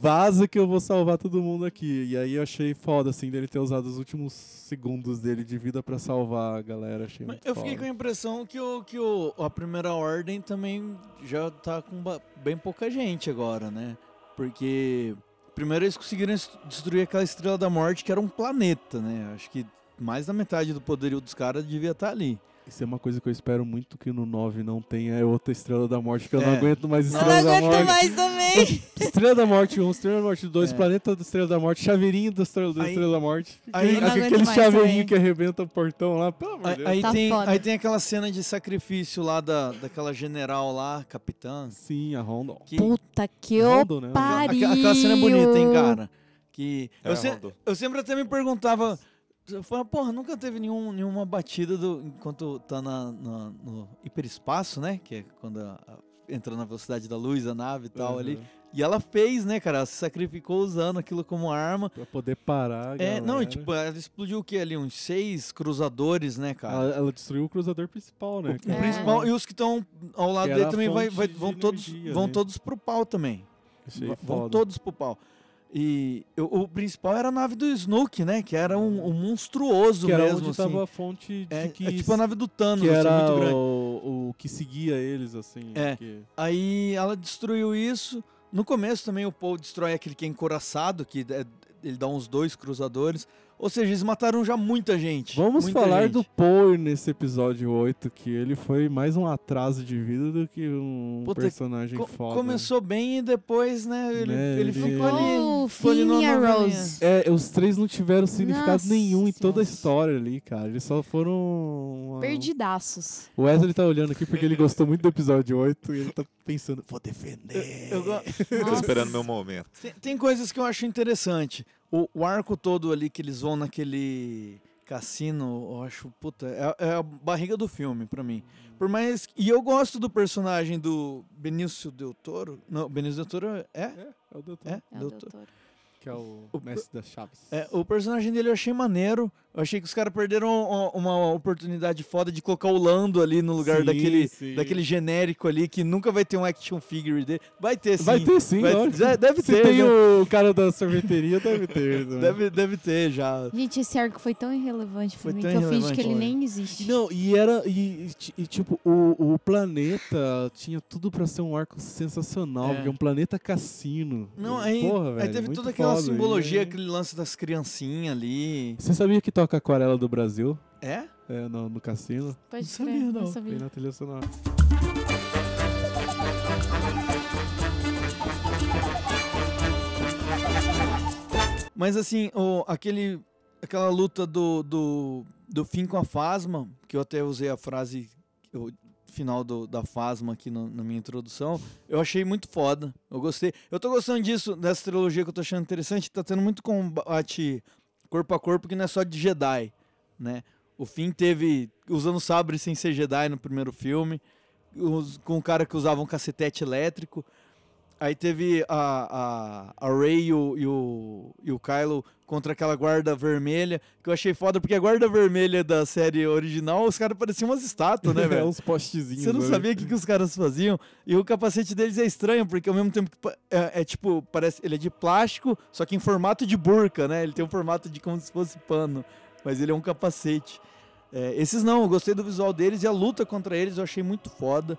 Vaza que eu vou salvar todo mundo aqui. E aí eu achei foda, assim, dele ter usado os últimos segundos dele de vida pra salvar a galera. Achei Mas eu fiquei foda. com a impressão que, o, que o, a primeira ordem também já tá com bem pouca gente agora, né? Porque primeiro eles conseguiram es- destruir aquela estrela da morte que era um planeta, né? Acho que mais da metade do poderio dos caras devia estar ali. Isso é uma coisa que eu espero muito que no 9 não tenha, é outra Estrela da Morte, que eu não É. aguento mais Eu Estrela não da aguento Morte. mais também. [laughs] Estrela da Morte 1, Estrela da Morte 2, É. Planeta da Estrela da Morte, Chaveirinho da Estrela da, Aí- Estrela da Morte. aí- não aguento aquele chaveirinho também. que arrebenta o portão lá, pelo amor Aí, de Deus. aí Tá tem, foda. aí tem aquela cena de sacrifício lá da, daquela general lá, capitã. Sim, a Honda. Que, Puta que eu Rondo, né? pariu. aquela, aquela cena é bonita, hein, cara? Que É, eu, se- eu sempre até me perguntava. Eu falava, porra, nunca teve nenhum, nenhuma batida do, enquanto tá na, na- no hiperespaço, né? Que é quando a- a- entra na velocidade da luz, a nave e tal ali. Uhum. E ela fez, né, cara? Ela se sacrificou usando aquilo como arma. Pra poder parar. a É, não, e tipo, ela explodiu o quê ali? Uns seis cruzadores, né, cara? ela, ela destruiu o cruzador principal, né? O É. principal, e os que estão ao lado Que dele também vai, vai- vão, todos, energia, vão né? todos pro pau também. Va- vão foda. todos pro pau. E eu- o principal era a nave do Snook, né? Que era um, um monstruoso Que era mesmo, onde assim. tava a fonte de É, que... é tipo a nave do Thanos, que assim, era muito grande. o, o que seguia eles, assim. É. que- Aí ela destruiu isso. No começo também o Paul destrói aquele que é encoraçado, que é- ele dá uns dois cruzadores. Ou seja, eles mataram já muita gente. Vamos muita falar gente. do Paul nesse episódio 8, que ele foi mais um atraso de vida do que um Puta, personagem Co- foda. Começou bem e depois, né, ele, Né, ele ele- ficou ali. O ficou ali Finn na e a. Rose. É, os três não tiveram significado Nossa nenhum em toda a história ali, cara. Eles só foram. uma- Perdidaços. O Wesley tá olhando aqui porque ele gostou muito do episódio 8 e ele tá pensando, vou defender. Eu go- [laughs] Tô esperando meu momento. Tem, tem coisas que eu acho interessante. O, o arco todo ali que eles vão naquele cassino, eu acho, puta, é, é a barriga do filme pra mim. Por mais. E eu gosto do personagem do Benício Del Toro. Não, Benício Del Toro é? É, é o doutor. É, É o Del Toro. Que é o, O- mestre das chaves. É, o personagem dele eu achei maneiro. Eu achei que os caras perderam uma, uma oportunidade foda de colocar o Lando ali no lugar Sim, daquele, sim. daquele genérico ali que nunca vai ter um action figure dele. Vai ter sim. Vai ter sim, Vai- lógico. já- deve Se ter. tem já. o cara da sorveteria, deve ter. né? [laughs] Deve, deve ter já. Gente, esse arco foi tão irrelevante Foi pra mim tão que eu fingi que ele nem existe. Não, e era. E, e, tipo, o, o planeta tinha tudo pra ser um arco sensacional, É. porque é um planeta cassino. Não, aí, porra, aí velho, teve muito toda aquela foda. simbologia, E- aquele lance das criancinhas ali. Você sabia que toca Aquarela do Brasil? É? É, no, no cassino? Pode Não sabia, não. não Tem na trilha sonora. Mas assim, o, aquele, aquela luta do, do, do fim com a Fasma, que eu até usei a frase o final do, da Fasma aqui no- na minha introdução, eu achei muito foda. Eu gostei. Eu tô gostando disso, dessa trilogia que eu tô achando interessante. Tá tendo muito combate corpo a corpo que não é só de Jedi, né? O Finn teve usando sabre sem ser Jedi no primeiro filme, os- com um cara que usava um cacetete elétrico. Aí teve a, a, a Ray e o, e, o, e o Kylo contra aquela guarda vermelha, que eu achei foda, porque a guarda vermelha da série original, os caras pareciam umas estátuas, né, [laughs] É, velho? uns postezinhos. Você não né? sabia o que, que os caras faziam. E o capacete deles é estranho, porque ao mesmo tempo que é, é tipo, parece. Ele é de plástico, só que em formato de burca, né? Ele tem um formato de como se fosse pano. Mas ele é um capacete. É, esses não, eu gostei do visual deles e a luta contra eles eu achei muito foda.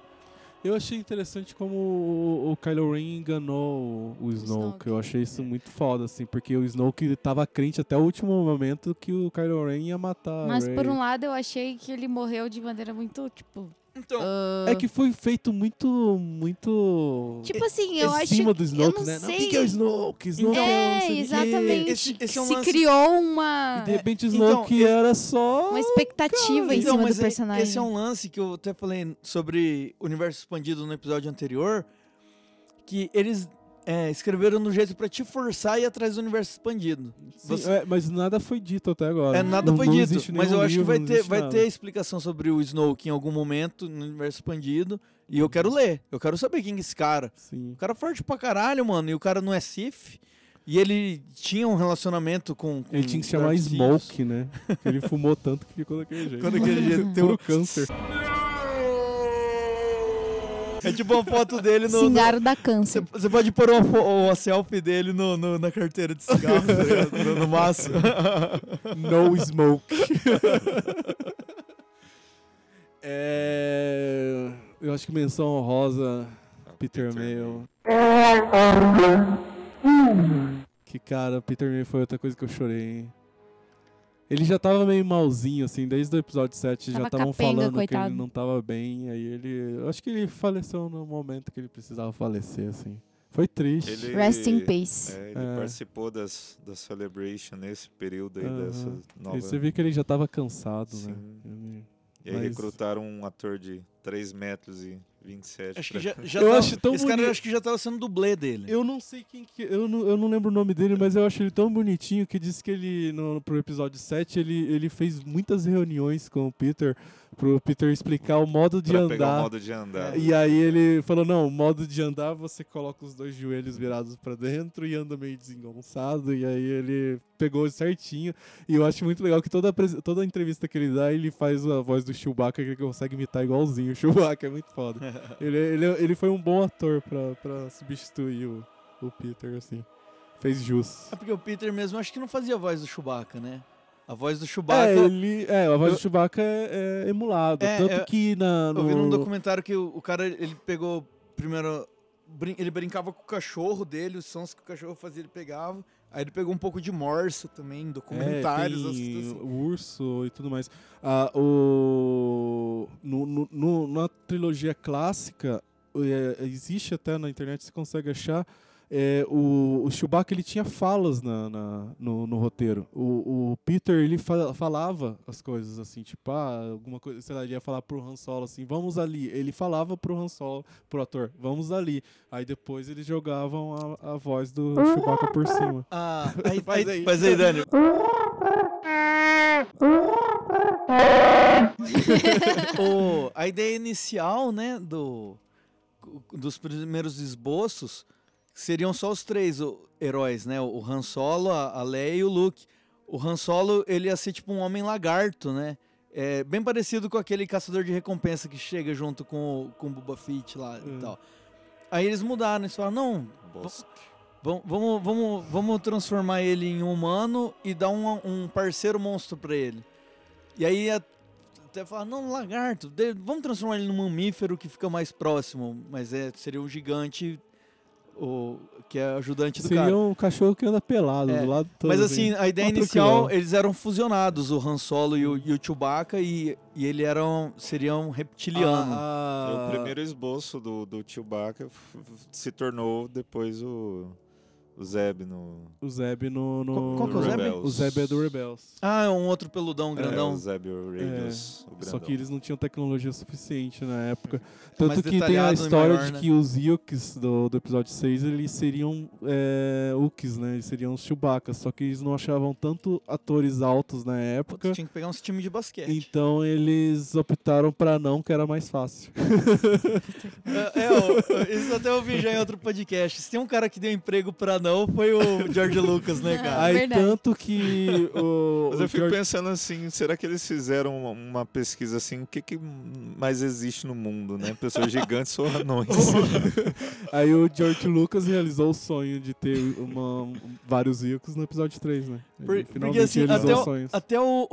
Eu achei interessante como o, o Kylo Ren enganou o, o Snoke. Eu achei isso muito foda, assim, porque o Snoke tava crente até o último momento que o Kylo Ren ia matar Mas por um lado eu achei que ele morreu de maneira muito, tipo. Então. ah, É que foi feito muito, muito... Tipo assim, eu em acho cima que- do eu Snoke, não né? Não, sei. quem que é o Snoke? Snoke É, não o quê. exatamente. Esse- esse é um Se lance- criou uma, E de repente o Então, Snoke eu- era só... uma expectativa em Então, cima mas do é- personagem. Esse é um lance que eu até falei sobre o universo expandido no episódio anterior, que eles é, escreveram no jeito pra te forçar a ir atrás do universo expandido. Sim, Você- é, mas nada foi dito até agora. É, nada Não- foi não dito, mas eu acho que vai ter, vai nada. ter explicação sobre o Snoke em algum momento no universo expandido. E eu quero ler. Eu quero saber quem é esse cara. Sim. O cara é forte pra caralho, mano. E o cara não é Sith. E ele tinha um relacionamento com. com Ele tinha que se chamar. Smoke, né? [laughs] Ele fumou tanto que ficou daquele jeito. Ficou daquele jeito. [laughs] Tem um- câncer. É tipo uma foto dele no. no- Cingaro da câncer. Você pode pôr uma, fo- uma selfie dele no, no- na carteira de cigarro, tá no, no maço. [laughs] No smoke. [laughs] é... Eu acho que menção honrosa Peter Mayle. Que cara, Peter Mayle foi outra coisa que eu chorei, hein? Ele já tava meio malzinho, assim, desde o episódio 7 já Tava estavam capenga, falando que coitado. ele não tava bem, aí ele... Eu acho que ele faleceu no momento que ele precisava falecer, assim. Foi triste. Ele, Rest in peace. é, ele É. participou das, da Celebration nesse período aí dessa nova. E você viu que ele já tava cansado, né? Sim. Ele- E aí mas- recrutaram um ator de 3 metros e 27. Acho que já, já Eu tava- acho tão Esse cara bonito. acho que já tava sendo dublê dele. Eu não sei quem que. Eu não, eu não lembro o nome dele, mas eu acho ele tão bonitinho que disse que ele, no, pro episódio 7, ele, ele fez muitas reuniões com o Peter pro Peter explicar o modo de pra andar. pegar o modo de andar. E aí ele falou, não, o modo de andar você coloca os dois joelhos virados pra dentro e anda meio desengonçado. E aí ele pegou certinho. E eu acho muito legal que toda, toda a entrevista que ele dá, ele faz a voz do Chewbacca que ele consegue imitar igualzinho. O Chewbacca é muito foda. [laughs] ele, ele, ele foi um bom ator pra, pra substituir o, o Peter, assim. Fez jus. É porque o Peter mesmo acho que não fazia a voz do Chewbacca, né? A voz do Chewbacca. É, ele, é, a voz Eu- do Chewbacca é, é emulado. É, Tanto é, que na, no... Eu vi num documentário que o, o cara, ele pegou primeiro. brin- Ele brincava com o cachorro dele, os sons que o cachorro fazia, ele pegava. Aí ele pegou um pouco de morsa também, em documentários. É, assim. urso e tudo mais. Ah, o... no, no- no- na trilogia clássica, é, existe até na internet, você consegue achar, é, o, o Chewbacca ele tinha falas na, na- no, no roteiro. O, o Peter ele fa- falava as coisas assim, tipo, ah, alguma coisa, sei lá, ele ia falar pro Han Solo assim, vamos ali. Ele falava pro Han Solo, pro ator, vamos ali. Aí depois eles jogavam a, a voz do Chewbacca por cima. Ah, [laughs] aí, Faz aí, aí. faz aí, Dani. [laughs] o, a ideia inicial, né, do, dos primeiros esboços seriam só os três heróis, né? O Han Solo, a Leia e o Luke. O Han Solo, ele ia ser tipo um homem lagarto, né? É bem parecido com aquele caçador de recompensa que chega junto com o, com o Boba Fett lá e Hum. tal. Aí eles mudaram, eles falaram, não, Bosque. Vamos, vamos, vamos, vamos transformar ele em humano e dar um, um parceiro monstro pra ele. E aí até falar, não, lagarto, vamos transformar ele num mamífero que fica mais próximo, mas é, seria um gigante o, que é ajudante do Seria cara. um cachorro que anda pelado É, do lado todo. Mas assim, a ideia Ó, inicial, tranquilão. eles eram fusionados, o Han Solo e o, e o Chewbacca, e, e ele eram, seriam reptiliano. Ah, Foi o primeiro esboço do, do Chewbacca se tornou depois o, O Zeb no. O Zeb no. no Qual- qual que é o Zeb? O Zeb é do Rebels. Ah, é um outro peludão É, grandão. o Zeb Radius. o Só que eles não tinham tecnologia suficiente na época. Tanto mais que tem a história maior, de né? que os Yukes do, do episódio 6, eles seriam é, né? Eles seriam os Chewbacca. Só que eles não achavam tanto atores altos na época. Putz, tinha que pegar uns times de basquete. Então eles optaram pra não, que era mais fácil. [laughs] É, é, isso até eu vi já em outro podcast. Se tem um cara que deu emprego pra não, foi o George Lucas, né, cara? [laughs] Aí verdade. tanto que o, [laughs] Mas o eu fico George- pensando assim, será que eles fizeram uma, uma pesquisa assim, o que, que mais existe no mundo, né? Pessoas gigantes ou anões? [laughs] Aí o George Lucas realizou o sonho de ter uma, vários Yukes no episódio 3, né? Ele Por- porque assim, realizou até, o, sonhos. até o,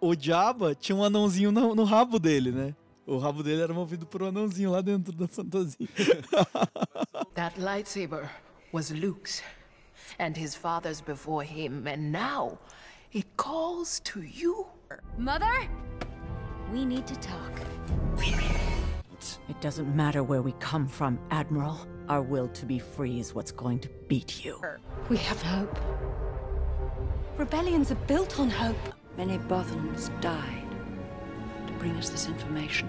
o, o Jabba tinha um anãozinho no, no rabo dele, né? O rabo dele era movido por um anãozinho lá dentro da fantasia. That lightsaber was Luke's and his father's before him, and now it calls to you. Mother? We need to talk. It doesn't matter where we come from, Admiral. Our will to be free is what's going to beat you. We have hope. Rebellions are built on hope. Many Bothans died to bring us this information.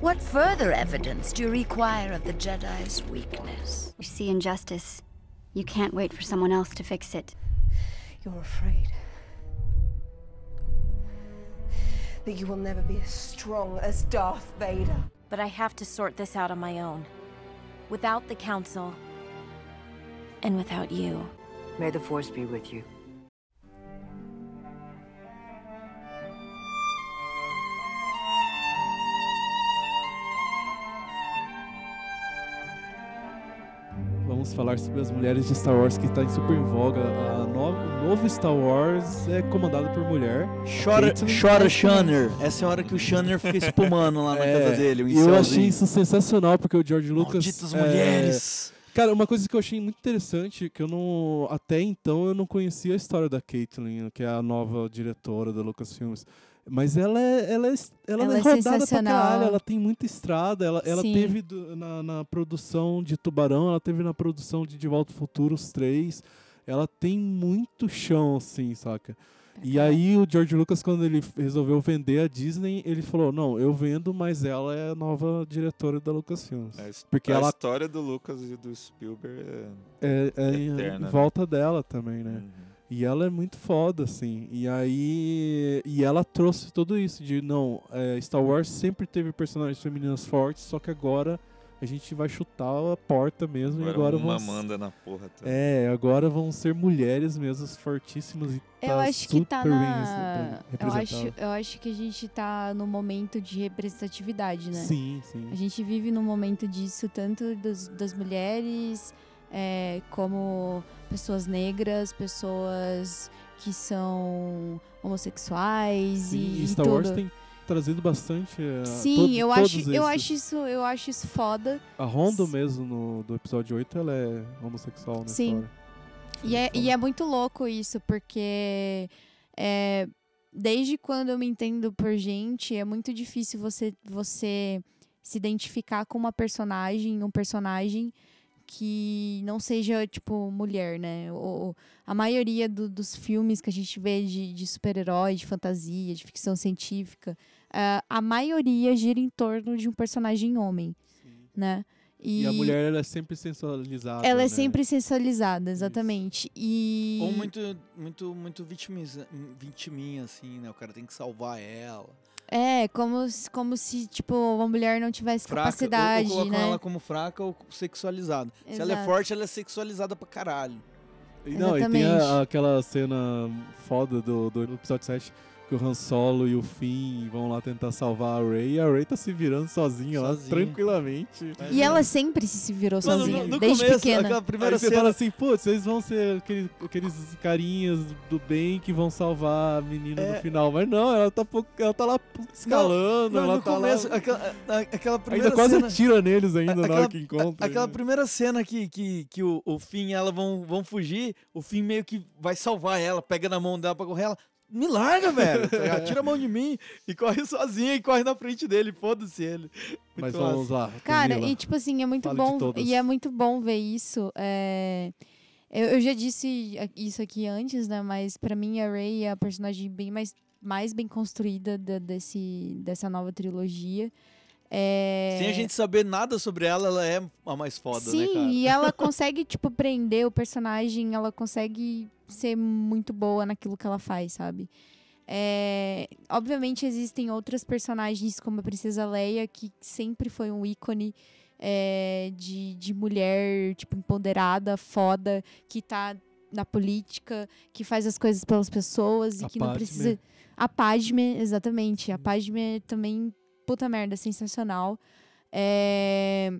What further evidence do you require of the Jedi's weakness? You see injustice. You can't wait for someone else to fix it. You're afraid that you will never be as strong as Darth Vader. But I have to sort this out on my own. Without the Council. And without you. May the Force be with you. Vamos falar sobre as mulheres de Star Wars que está super em voga. A no- o novo Star Wars é comandado por mulher. Chora, Caitlyn chora. Shanner. Essa é a hora que o Shanner fica espumando lá na É, casa dele. O e eu achei isso sensacional, porque o George Lucas. Malditas é, mulheres. Cara, uma coisa que eu achei muito interessante, que eu não. Até então eu não conhecia a história da Caitlyn, que é a nova diretora da Lucasfilms. Mas ela é, ela é, ela Ela é é rodada pra sensacional. caralho, ela tem muita estrada, ela, ela Sim. teve do- na, na produção de Tubarão, ela teve na produção de De Volta ao Futuro, os três. Ela tem muito chão, assim, saca? E aí o George Lucas, quando ele resolveu vender a Disney, ele falou, não, eu vendo, mas ela é a nova diretora da Lucasfilms. A, his- Porque a ela história do Lucas e do Spielberg é, é, é em- eterna, em né? volta dela também, né? Uhum. E ela é muito foda, assim. E aí. E ela trouxe tudo isso de não. é, Star Wars sempre teve personagens femininas fortes, só que agora a gente vai chutar a porta mesmo. e Agora agora uma vão. manda na porra também. É, agora vão ser mulheres mesmo fortíssimas e Eu tá acho que tá na. Eu acho, eu acho que a gente tá no momento de representatividade, né? Sim, sim. A gente vive num momento disso, tanto dos, das mulheres, é, como pessoas negras, pessoas que são homossexuais e, e Star tudo. Wars tem trazido bastante. eh, Sim, todo- eu acho, eu esses. acho isso, eu acho isso foda. A Rondo mesmo, no, do episódio 8, ela é homossexual na Sim. história. E é, e é muito louco isso, porque é, desde quando eu me entendo por gente, é muito difícil você, você se identificar com uma personagem, um personagem que não seja, tipo, mulher, né? O, a maioria do- dos filmes que a gente vê de, de super-herói, de fantasia, de ficção científica, ah, a maioria gira em torno de um personagem homem, né? E, a mulher, ela é sempre sensualizada. Ela é né? sempre sensualizada, exatamente. E. Ou muito, muito, muito vitimiza, vitiminha, assim, né? O cara tem que salvar ela. É, como, se- como se, tipo, uma mulher não tivesse Fraca, capacidade, ou, ou colocam né? ela como fraca ou sexualizada. Se ela é Exato. forte, ela é sexualizada pra caralho. E Não, e tem a- aquela cena foda do, do episódio 7 que o Han Solo e o Finn vão lá tentar salvar a Rey e a Rey tá se virando sozinha, lá tranquilamente. E ela sempre se, virou Mano, sozinha, no- no desde começo, pequena. aquela primeira Aí você cena- fala assim, putz, vocês vão ser aqueles, aqueles carinhas do bem que vão salvar a menina É. no final. Mas não, ela tá, pouco- ela tá lá escalando, Não, ela no tá começo, lá... aquela, a- aquela primeira Ainda quase cena... atira neles ainda na aquela, hora que encontra. a- aquela primeira cena que, que, que o, o Finn e ela vão, vão fugir, o Finn meio que vai salvar ela, pega na mão dela pra correr, ela... Me larga, velho! tá? Tira a mão de mim e corre sozinha e corre na frente dele, foda-se ele. Mas Muito vamos massa. lá. Cara, Camila. e tipo assim, é muito Fale bom. E é muito bom ver isso. é, Eu, eu já disse isso aqui antes, né? Mas pra mim a Rey é a personagem bem mais, mais bem construída da- desse, dessa nova trilogia. É... Sem a gente saber nada sobre ela, ela é a mais foda, Sim, né, cara? e ela [laughs] consegue, tipo, prender o personagem, ela consegue ser muito boa naquilo que ela faz, sabe? É, obviamente existem outras personagens, como a Princesa Leia, que sempre foi um ícone é, de, de mulher, tipo, empoderada, foda, que tá na política, que faz as coisas pelas pessoas e A que não Padme. precisa. A Padme, exatamente. A Padme também, puta merda, sensacional. É,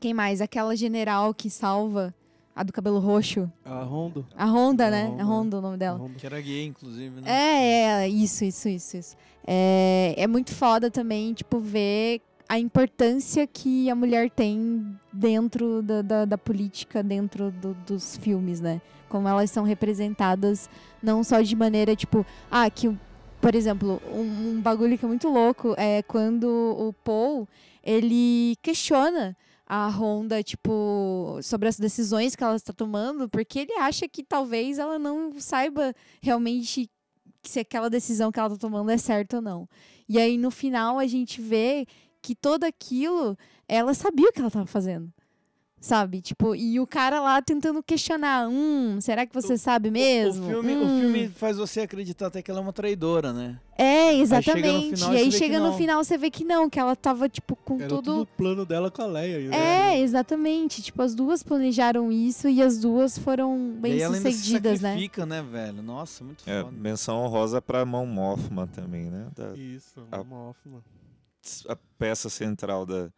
Quem mais? Aquela general que salva a do cabelo roxo. A Rondo. A Honda, né? Honda, A Honda, o nome dela. Que era gay, inclusive, né? É, é, isso, isso, isso, isso. É, é muito foda também, tipo, ver a importância que a mulher tem dentro da, da, da política, dentro do- dos filmes, né? Como elas são representadas, não só de maneira, tipo, ah, que, o- por exemplo, um, um bagulho que é muito louco é quando o Paul, ele questiona a Honda, tipo, sobre as decisões que ela está tomando, porque ele acha que talvez ela não saiba realmente se aquela decisão que ela tá tomando é certa ou não. E aí, no final, a gente vê que tudo aquilo, ela sabia o que ela tava fazendo. Sabe? Tipo, e o cara lá tentando questionar, hum, será que você sabe mesmo? O filme, Hum. o filme faz você acreditar até que ela é uma traidora, né? É, Aí chega no exatamente. final e aí chega no final, você vê que não, que ela tava, tipo, com Era tudo. tudo o plano dela com a Leia. ainda, É, exatamente. Tipo, as duas planejaram isso e as duas foram e bem aí ela ainda se sucedidas, né? sacrifica, né, velho? Nossa, muito É, foda. menção honrosa pra Mão Mothma também, né? Da- Isso, a, uma Hoffman. a peça central da,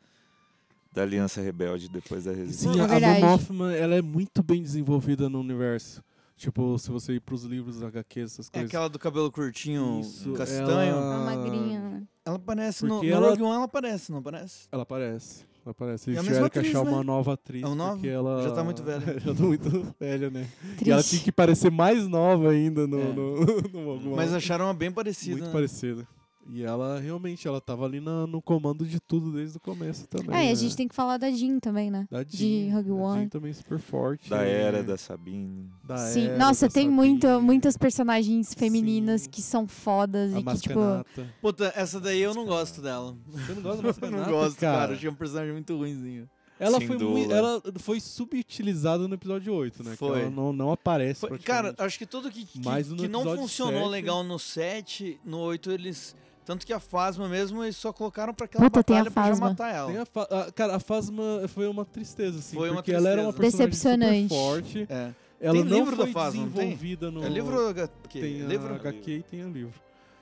da Aliança Rebelde depois da resistência. Sim, a, verdade. Mon Mothma, ela é muito bem desenvolvida no universo. Tipo, se você ir pros livros, HQ, essas É coisas. aquela do cabelo curtinho, Isso, castanho. ela- Uma magrinha, né? Ela aparece no, Porque no ela- Rogue One, ela aparece, não aparece? Ela aparece. Ela aparece. É Eles a tiveram que achar né? uma nova atriz. É um nova? Porque ela... Já tá muito velha. [laughs] Já tá muito velha, né? Triste. E ela tinha que parecer mais nova ainda no, É. no, [laughs] no Rogue Mas acharam uma bem parecida. Muito né? parecida. E ela realmente, ela tava ali na- no comando de tudo desde o começo também. É, e né? a gente tem que falar da Jean também, né? Da de Jean, Rogue a Jean One. também super forte. Da é, era da Sabine. da Sim, Hera, nossa, da tem muita, Sabine, muitas personagens femininas Sim. que são fodas A e que, tipo. Mascanata. Puta, essa daí eu não gosto dela. Você não gosta da [laughs] Eu Mascanata, não gosto, cara. cara? Achei um personagem muito ruimzinho. Ela Sem foi, ela foi subutilizada no episódio 8, né? Foi. Que ela não, não aparece. Foi- cara, acho que tudo que, que, que não funcionou sete- legal no 7, no 8 eles. Tanto que a Fasma mesmo, eles só colocaram pra aquela Puta, tem a batalha pra já Phasma. matar ela. Tem a fa- a- cara, a Fasma foi uma tristeza, assim. Foi uma porque ela era uma tristeza. personagem Decepcionante. super forte. É. Ela Tem não livro da foi não tem? desenvolvida no... É livro ou HQ? Tem a livro? HQ e tem o livro.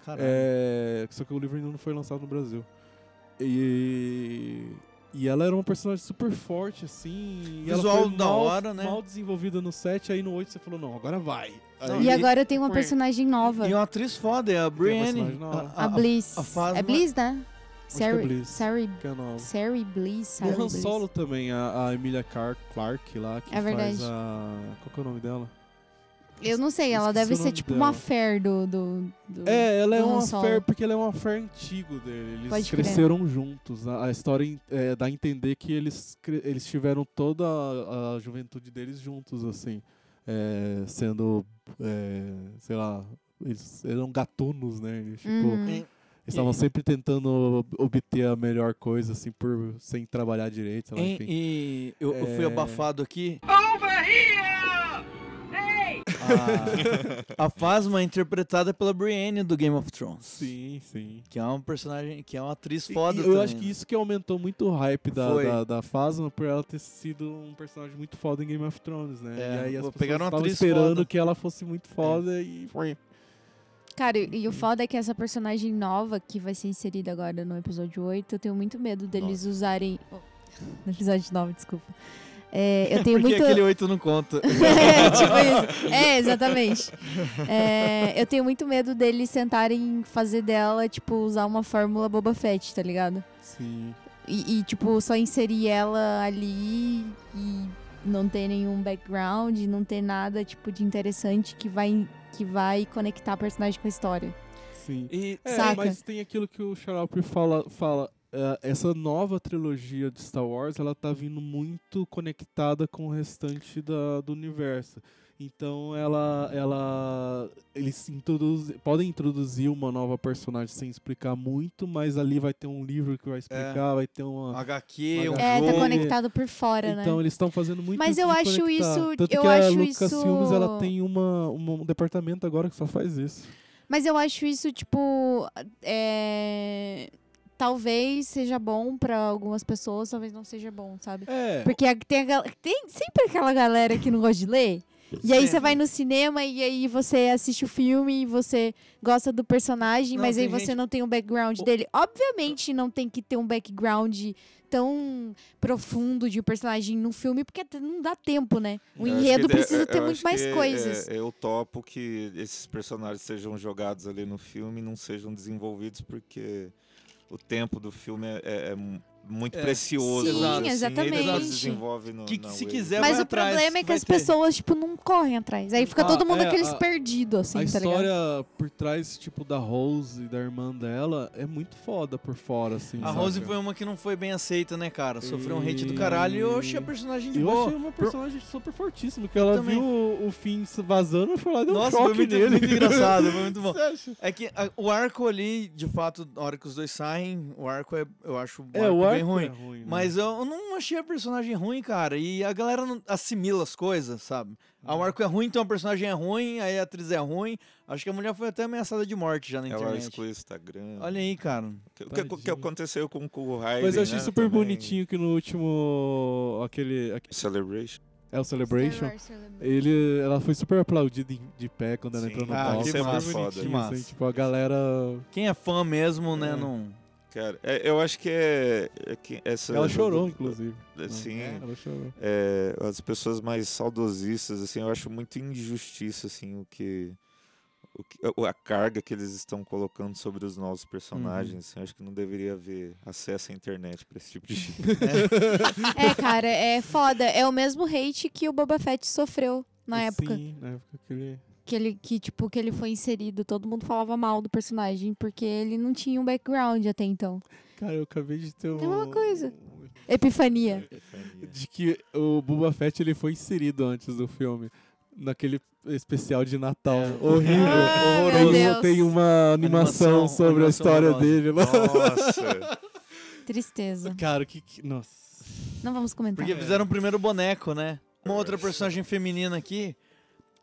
Caralho. É, só que o livro ainda não foi lançado no Brasil. E, e ela era uma personagem super forte, assim. e ela Visual foi da mal, hora, né? Mal desenvolvida no 7, aí no 8 você falou, não, agora vai. Não, E agora tem uma personagem nova. E uma atriz foda, é a Brienne. personagem nova. A, Bliss. a É Bliss, né? que é Bliss. Sari, que é nova. Sari Bliss. Sari O Han. Solo também, a, a Emilia Clarke lá, que É verdade. faz a... Qual que é o nome dela? Eu não sei, ela Esqueci deve ser tipo dela. uma fair do. do, do É, ela é do uma fé, porque ela é uma fé antigo dele. Eles Pode crer. cresceram juntos. A, a história é, dá a entender que eles, eles tiveram toda a, a juventude deles juntos, assim. É, sendo, é, sei lá, eles eram gatunos, né? Eles, tipo, Uhum. eles estavam sempre tentando ob- obter a melhor coisa, assim, por, sem trabalhar direito, sei lá, enfim. e eu, eu fui É. abafado aqui. Over here! [laughs] A, a Phasma é interpretada pela Brienne do Game of Thrones. Sim, sim. Que é uma personagem, que é uma atriz foda e também. eu acho que isso que aumentou muito o hype da, Foi. da, da Phasma por ela ter sido um personagem muito foda em Game of Thrones, né? É, e aí as pessoas estavam esperando foda. É. que ela fosse muito foda e foi. Cara, e e o foda é que essa personagem nova que vai ser inserida agora no episódio 8, eu tenho muito medo deles usarem. Oh, [laughs] no episódio 9, desculpa. É, eu [laughs] tenho Porque muito. aquele 8 não conta. [laughs] é, tipo isso. É, exatamente. É, eu tenho muito medo deles sentarem fazer dela, tipo, usar uma fórmula Boba Fett, tá ligado? Sim. E, e, tipo, só inserir ela ali e não ter nenhum background, não ter nada, tipo, de interessante que vai, que vai conectar a personagem com a história. Sim. E É, mas tem aquilo que o Xarope fala, fala. Eh, essa nova trilogia de Star Wars, ela tá vindo muito conectada com o restante da, do universo. Então ela, ela, eles introduz, podem introduzir uma nova personagem sem explicar muito, mas ali vai ter um livro que vai explicar, vai ter uma HQ, um É, tá conectado por fora, né? Então eles estão fazendo muito Mas isso eu de acho conectar. isso- Tanto eu que a acho Lucasfilmes isso- ela tem uma, uma- um departamento agora que só faz isso. Mas eu acho isso, tipo. É... Talvez seja bom pra algumas pessoas, talvez não seja bom, sabe? É. Porque tem, a tem sempre aquela galera que não gosta de ler. E aí você vai no cinema e aí você assiste o filme e você gosta do personagem, Não, mas aí você gente- não tem o background dele. Obviamente não tem que ter um background tão profundo de um personagem no filme, porque não dá tempo, né? O Eu enredo que é- precisa eu ter muito mais que é- coisas. É, eu topo que esses personagens sejam jogados ali no filme e não sejam desenvolvidos porque o tempo do filme é, é- é muito É. precioso. Sim, assim, exatamente. Ele não desenvolve no, Que- se quiser, Mas vai o atrás, problema é que as ter. pessoas, tipo, não correm atrás. Aí fica Ah, todo mundo é, aqueles a- perdidos, assim, a tá história ligado? por trás, tipo, da Rose e da irmã dela é muito foda por fora, assim. A saca? Rose foi uma que não foi bem aceita, né, cara? Sofreu um hate do caralho e eu achei a personagem de Eu boa. achei uma personagem super fortíssima, que ela também. viu o, o Finn se vazando e foi lá e deu um Nossa, choque foi muito, nele. muito engraçado, foi muito [laughs] bom. É que a- o arco ali, de fato, na hora que os dois saem, o arco é, eu acho o É, arco o bem ruim. é ruim, né? Mas eu não achei a personagem ruim, cara. E a galera não assimila as coisas, sabe? Ah, Uhum. o arco é ruim, então a personagem é ruim, aí a atriz é ruim. Acho que a mulher foi até ameaçada de morte já na Ela internet. exclui o Instagram. Olha aí, cara. O que, o que- aconteceu com, com o Raiden, Mas eu achei né, super também. bonitinho que no último. aquele. aque- Celebration. É o Celebration. Ele, ela foi super aplaudida em- de pé quando ela Sim. entrou no Ah, palco. que Foi massa. massa. assim, tipo, a galera. Quem é fã mesmo, né, É. não... Cara, é- eu acho que é, é que essa. Ela chorou, inclusive. Assim, É, ela chorou. é, as pessoas mais saudosistas, assim, eu acho muito injustiça, assim, o que, o que- a carga que eles estão colocando sobre os novos personagens. Uhum. assim, eu acho que não deveria haver acesso à internet para esse tipo de [laughs] gente. É, cara, é foda. É o mesmo hate que o Boba Fett sofreu na época. Sim, na época que ele. Que ele, que, tipo, que ele foi inserido. Todo mundo falava mal do personagem, porque ele não tinha um background até então. Cara, eu acabei de ter um. É a mesma coisa. Epifania. De que o Boba Fett ele foi inserido antes do filme. Naquele especial de Natal. Horrível. Ai, meu Tem- uma animação, Animação- sobre a animação história horrorosa. dele. Nossa! [laughs] Tristeza. Cara, que. que- Nossa. Não vamos comentar. Porque fizeram o primeiro boneco, né? Uma outra personagem feminina aqui,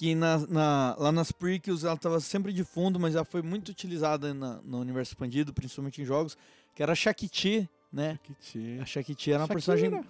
que na, na- lá nas prequels ela tava sempre de fundo, mas já foi muito utilizada na- no universo expandido, principalmente em jogos, que era a Shakti, né? Shakti. A Shakti era uma Shakira. personagem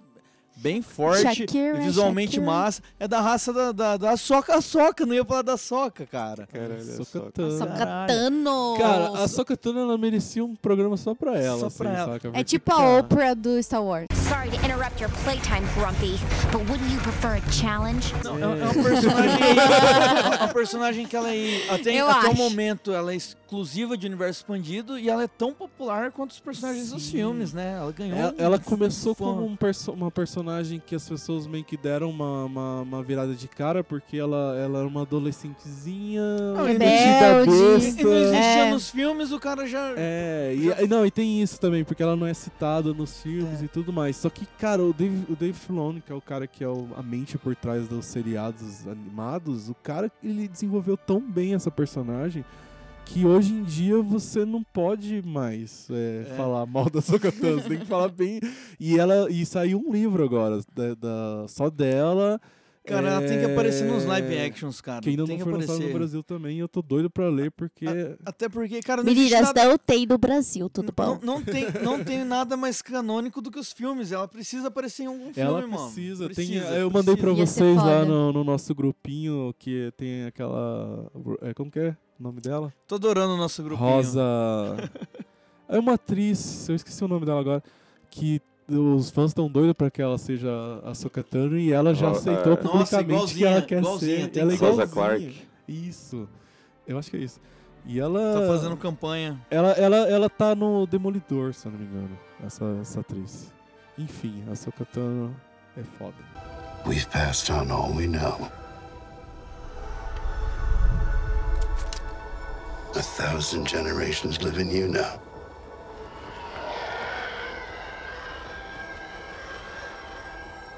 bem forte, Shakira, visualmente Shakira. massa. É da raça da, da, da Soca Soca, não ia falar da Soca, cara. Caralho, é Sokatano. Sokatano. Cara, a Sokatano ela merecia um programa só pra ela. Só assim, pra ela. saca? É tipo a Oprah do Star Wars. Sorry to interrupt your playtime, Grumpy, but wouldn't you prefer a challenge? Não, é, é uma personagem, [laughs] é uma personagem que ela é, até, Eu até o momento ela é exclusiva de universo expandido e ela é tão popular quanto os personagens dos Sim. filmes, né? Ela ganhou. Ela, ela começou fã. como um perso- uma personagem que as pessoas meio que deram uma, uma, uma virada de cara, porque ela, ela era uma adolescentezinha. Não, rebelde. besta. E não existia É. nos filmes, o cara já. É, e, e não, e tem isso também, porque ela não é citada nos filmes É. e tudo mais. Só que, cara, o Dave, o Dave Filoni, que é o cara que é o- a mente por trás dos seriados animados, o cara, ele desenvolveu tão bem essa personagem que hoje em dia você não pode mais é, É. falar mal da Sokatano, você tem que falar bem. E ela e saiu um livro agora, da, da- só dela. Cara, ela tem que aparecer nos é, live actions, cara. Que ainda tem não que foi lançado aparecer. no Brasil também, eu tô doido pra ler, porque... Até porque, cara, não Meninas nada... da UTI do Brasil, tudo bom? Não, não, tem, não tem nada mais canônico do que os filmes. Ela precisa aparecer em algum filme, Ela mano. precisa, tem, Precisa, eu mandei pra Ia ser vocês lá no, no nosso grupinho que tem aquela. É, como que é o nome dela? Tô adorando o nosso grupinho. Rosa. é uma atriz, eu esqueci o nome dela agora, que os fãs estão doidos pra que ela seja a Sokatano e ela já Oh, aceitou é. publicamente Nossa, que ela quer ser. Ela é que ser. igualzinha. Rosa Clark. Isso. Eu acho que é isso. E ela. Tá fazendo campanha. Ela, ela, ela tá no Demolidor, se eu não me engano, essa, essa atriz. Enfim, a Sokatano é foda. We've passed on all we know. A thousand generations live in you now.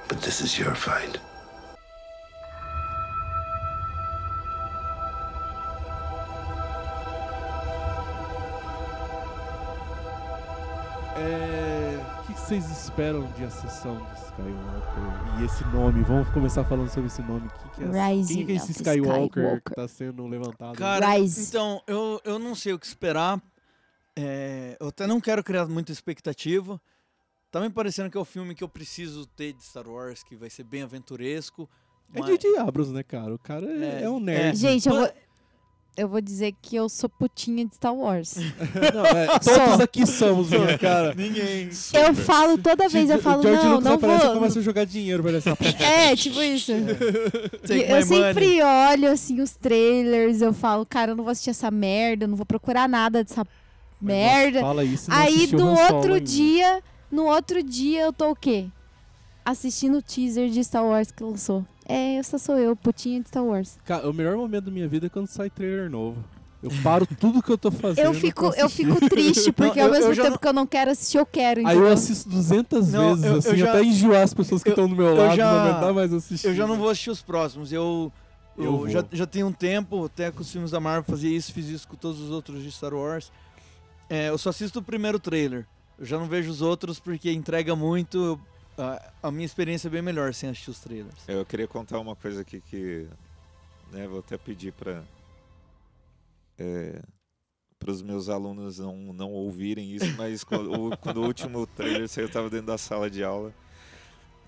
But this is your fight. Vocês esperam de Ascensão de Skywalker? E esse nome, vamos começar falando sobre esse nome. Quem que é, Rising quem que é esse Skywalker, Skywalker. que tá sendo levantado? Cara, Rise. então, eu, eu não sei o que esperar. É, eu até não quero criar muita expectativa. Tá me parecendo que é o filme que eu preciso ter de Star Wars, que vai ser bem aventuresco. É mas- J.J. Abrams, né, cara? O cara é, É, é um nerd. Gente, eu vou, eu vou dizer que eu sou putinha de Star Wars. [laughs] Não, é, todos Sou. aqui somos, minha cara. Ninguém. Eu falo toda vez, eu falo, George não, Lucas não aparece vou. começa a jogar dinheiro pra ele assim, [laughs] É, tipo isso. [laughs] Eu sempre olho, assim, os trailers, eu falo, cara, eu não vou assistir essa merda, eu não vou procurar nada dessa merda. fala isso não Aí, no outro ainda. dia, no outro dia, eu tô o quê? Assistindo o teaser de Star Wars que lançou. É, essa sou eu, putinha de Star Wars. Cara, o melhor momento da minha vida é quando sai trailer novo. Eu paro tudo que eu tô fazendo. Eu fico, eu fico triste, [laughs] porque Não, ao eu- mesmo eu já tempo não- que eu não quero assistir, eu quero. Aí entendeu? eu assisto 200 Não, vezes, eu- eu assim, já- até enjoar as pessoas que estão do meu lado, já- não aguentar mais assistir. Eu já não vou assistir os próximos. Eu, eu, Eu já, já tenho um tempo, até com os filmes da Marvel fazia isso, fiz isso com todos os outros de Star Wars. É, eu só assisto o primeiro trailer. Eu já não vejo os outros porque entrega muito. eu- a, a minha experiência é bem melhor sem assistir os trailers. Eu queria contar uma coisa aqui que, né, vou até pedir para para os meus alunos não, não ouvirem isso, mas quando, o, [laughs] quando o último trailer saiu, eu estava dentro da sala de aula.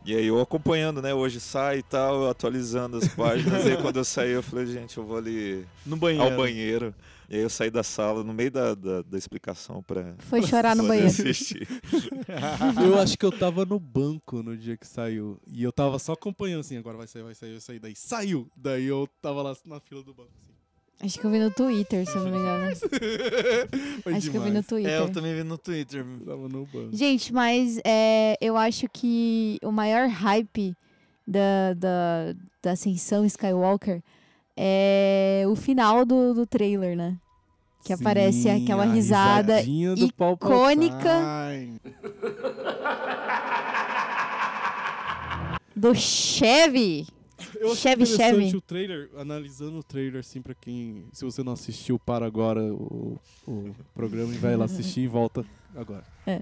E aí eu acompanhando, né? Hoje sai e tal, eu atualizando as páginas. e aí quando eu saí, eu falei, gente, eu vou ali No banheiro. ao banheiro. E aí eu saí da sala no meio da, da, da explicação para Foi chorar no [laughs] banheiro. assistir. [laughs] Eu acho que eu tava no banco no dia que saiu. E eu tava só acompanhando assim, agora vai sair, vai sair, vai sair. Daí saiu. Daí eu tava lá na fila do banco. Assim. Acho que eu vi no Twitter, se eu não me engano. [laughs] Foi Acho que eu vi no demais. Twitter. É, eu também vi no Twitter. Tava no banco. Gente, mas é, eu acho que o maior hype da, da, da Ascensão Skywalker é o final do, do trailer, né? Que aparece Sim, aquela a risada do icônica do Chevy. Eu achei Chevy interessante Chevy. o trailer, analisando o trailer, assim, pra quem. Se você não assistiu, para agora o, o programa e vai lá assistir e volta agora. É.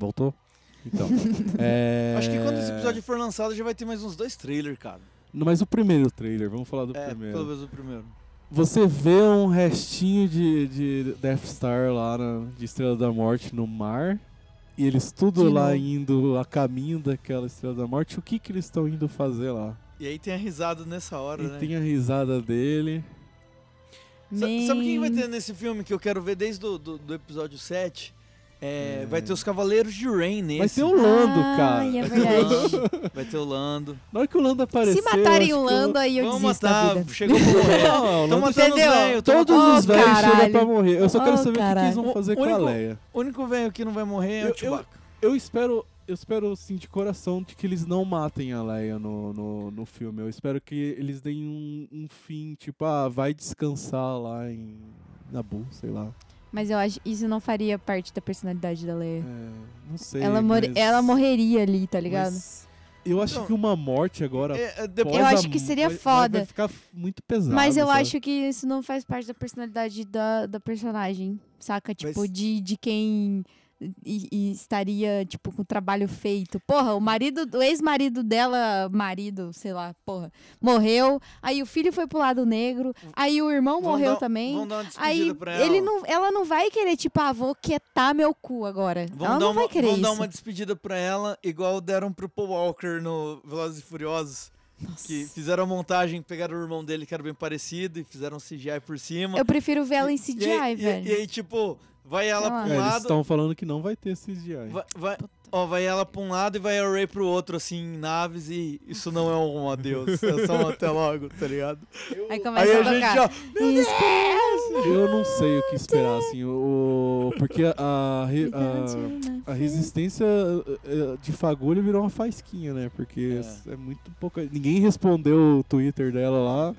Voltou? Então. [laughs] é... Acho que quando esse episódio for lançado já vai ter mais uns dois trailers, cara. Não, Mas o primeiro trailer, vamos falar do É, primeiro. pelo menos o primeiro. Você vê um restinho de, de Death Star lá na, de Estrela da Morte no mar. E eles tudo De lá novo. indo a caminho daquela Estrela da Morte. O que que eles estão indo fazer lá? E aí tem a risada nessa hora, E né? tem a risada dele. Sa- Sabe o que vai ter nesse filme que eu quero ver desde do, do, do episódio 7? É, Vai ter os Cavaleiros de Rain nesse. Vai ter o Lando, Ai, cara. é Vai ter o verdade. Lando, [laughs] Vai ter o Lando. Na hora que o Lando apareceu. Se matarem o eu- Lando, aí eu Vamos desisto da matar, vida. chegou pra morrer. [laughs] Não, o Tão Lando- matando os Entendeu? velhos. tão Todos Oh, os velhos chegam caralho. pra morrer. Eu só quero Oh, saber o que eles caralho. vão fazer O com a único- Leia. O único velho que não vai morrer é Eu- o Chewbacca. Eu espero, eu espero assim de coração de que eles não matem a Leia no, no, no filme. Eu espero que eles deem um, um fim, tipo, ah, vai descansar lá em Nabu, sei lá. Mas eu acho que isso não faria parte da personalidade da Leia. É, não sei. ela, more- mas- ela morreria ali, tá ligado? mas eu acho Então, que uma morte agora. é, é, depois- Eu acho que seria vai- foda. Vai ficar muito pesado. Mas eu sabe? acho que isso não faz parte da personalidade da, da personagem, saca? Tipo, Mas- de, de quem e, e estaria, tipo, com o trabalho feito. Porra, o marido, o ex-marido dela, marido, sei lá, porra, morreu. Aí o filho foi pro lado negro. Aí o irmão Vamos morreu dar- também. Aí pra ela. ele não, ela não vai querer, tipo, ah, vou quietar meu cu agora. Vamos ela não uma, vai querer vamos isso. dar uma despedida pra ela, igual deram pro Paul Walker no Velozes e Furiosos. Nossa. Que fizeram a montagem, pegaram o irmão dele que era bem parecido e fizeram um CGI por cima. Eu prefiro ver ela em E- CGI, e, velho. E, aí, tipo, vai ela pra um É, eles lado, estão falando que não vai ter CGI. vai, vai, Ó, vai ela pra um lado e vai a Ray pro outro, assim, em naves, e isso não é um adeus, [laughs] é só um até logo, tá ligado? Aí começa Aí a a gente, ó, meu Deus! Eu não sei o que esperar, assim, o, porque a, a, a, a resistência eh, de fagulha virou uma faisquinha, né? Porque é. muito pouca. Ninguém respondeu o Twitter dela lá,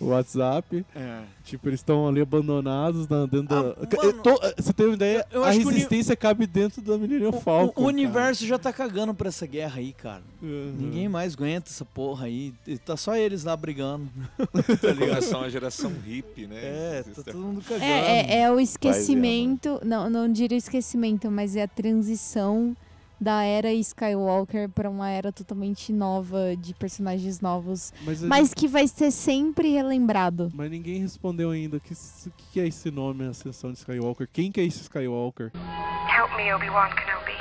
o WhatsApp. É. Tipo, eles estão ali abandonados na, dentro da. mano, Eu tô- você tem uma ideia? eu a acho que o uni- resistência cabe dentro da Millennium Falcon. O universo já tá cagando pra essa guerra aí, cara. Uhum. Ninguém mais aguenta essa porra aí. E Tá só eles lá brigando. [laughs] tá ligado? [laughs] Começou uma geração hippie, né? É, tá todo mundo cagando. É, é, é o esquecimento, não, não diria esquecimento, mas é a transição da era Skywalker para uma era totalmente nova de personagens novos, Mas mas, a que vai ser sempre relembrado. Mas ninguém respondeu ainda o que, o que é esse nome, Ascensão de Skywalker. Quem que é esse Skywalker? Help me, Obi-Wan Kenobi.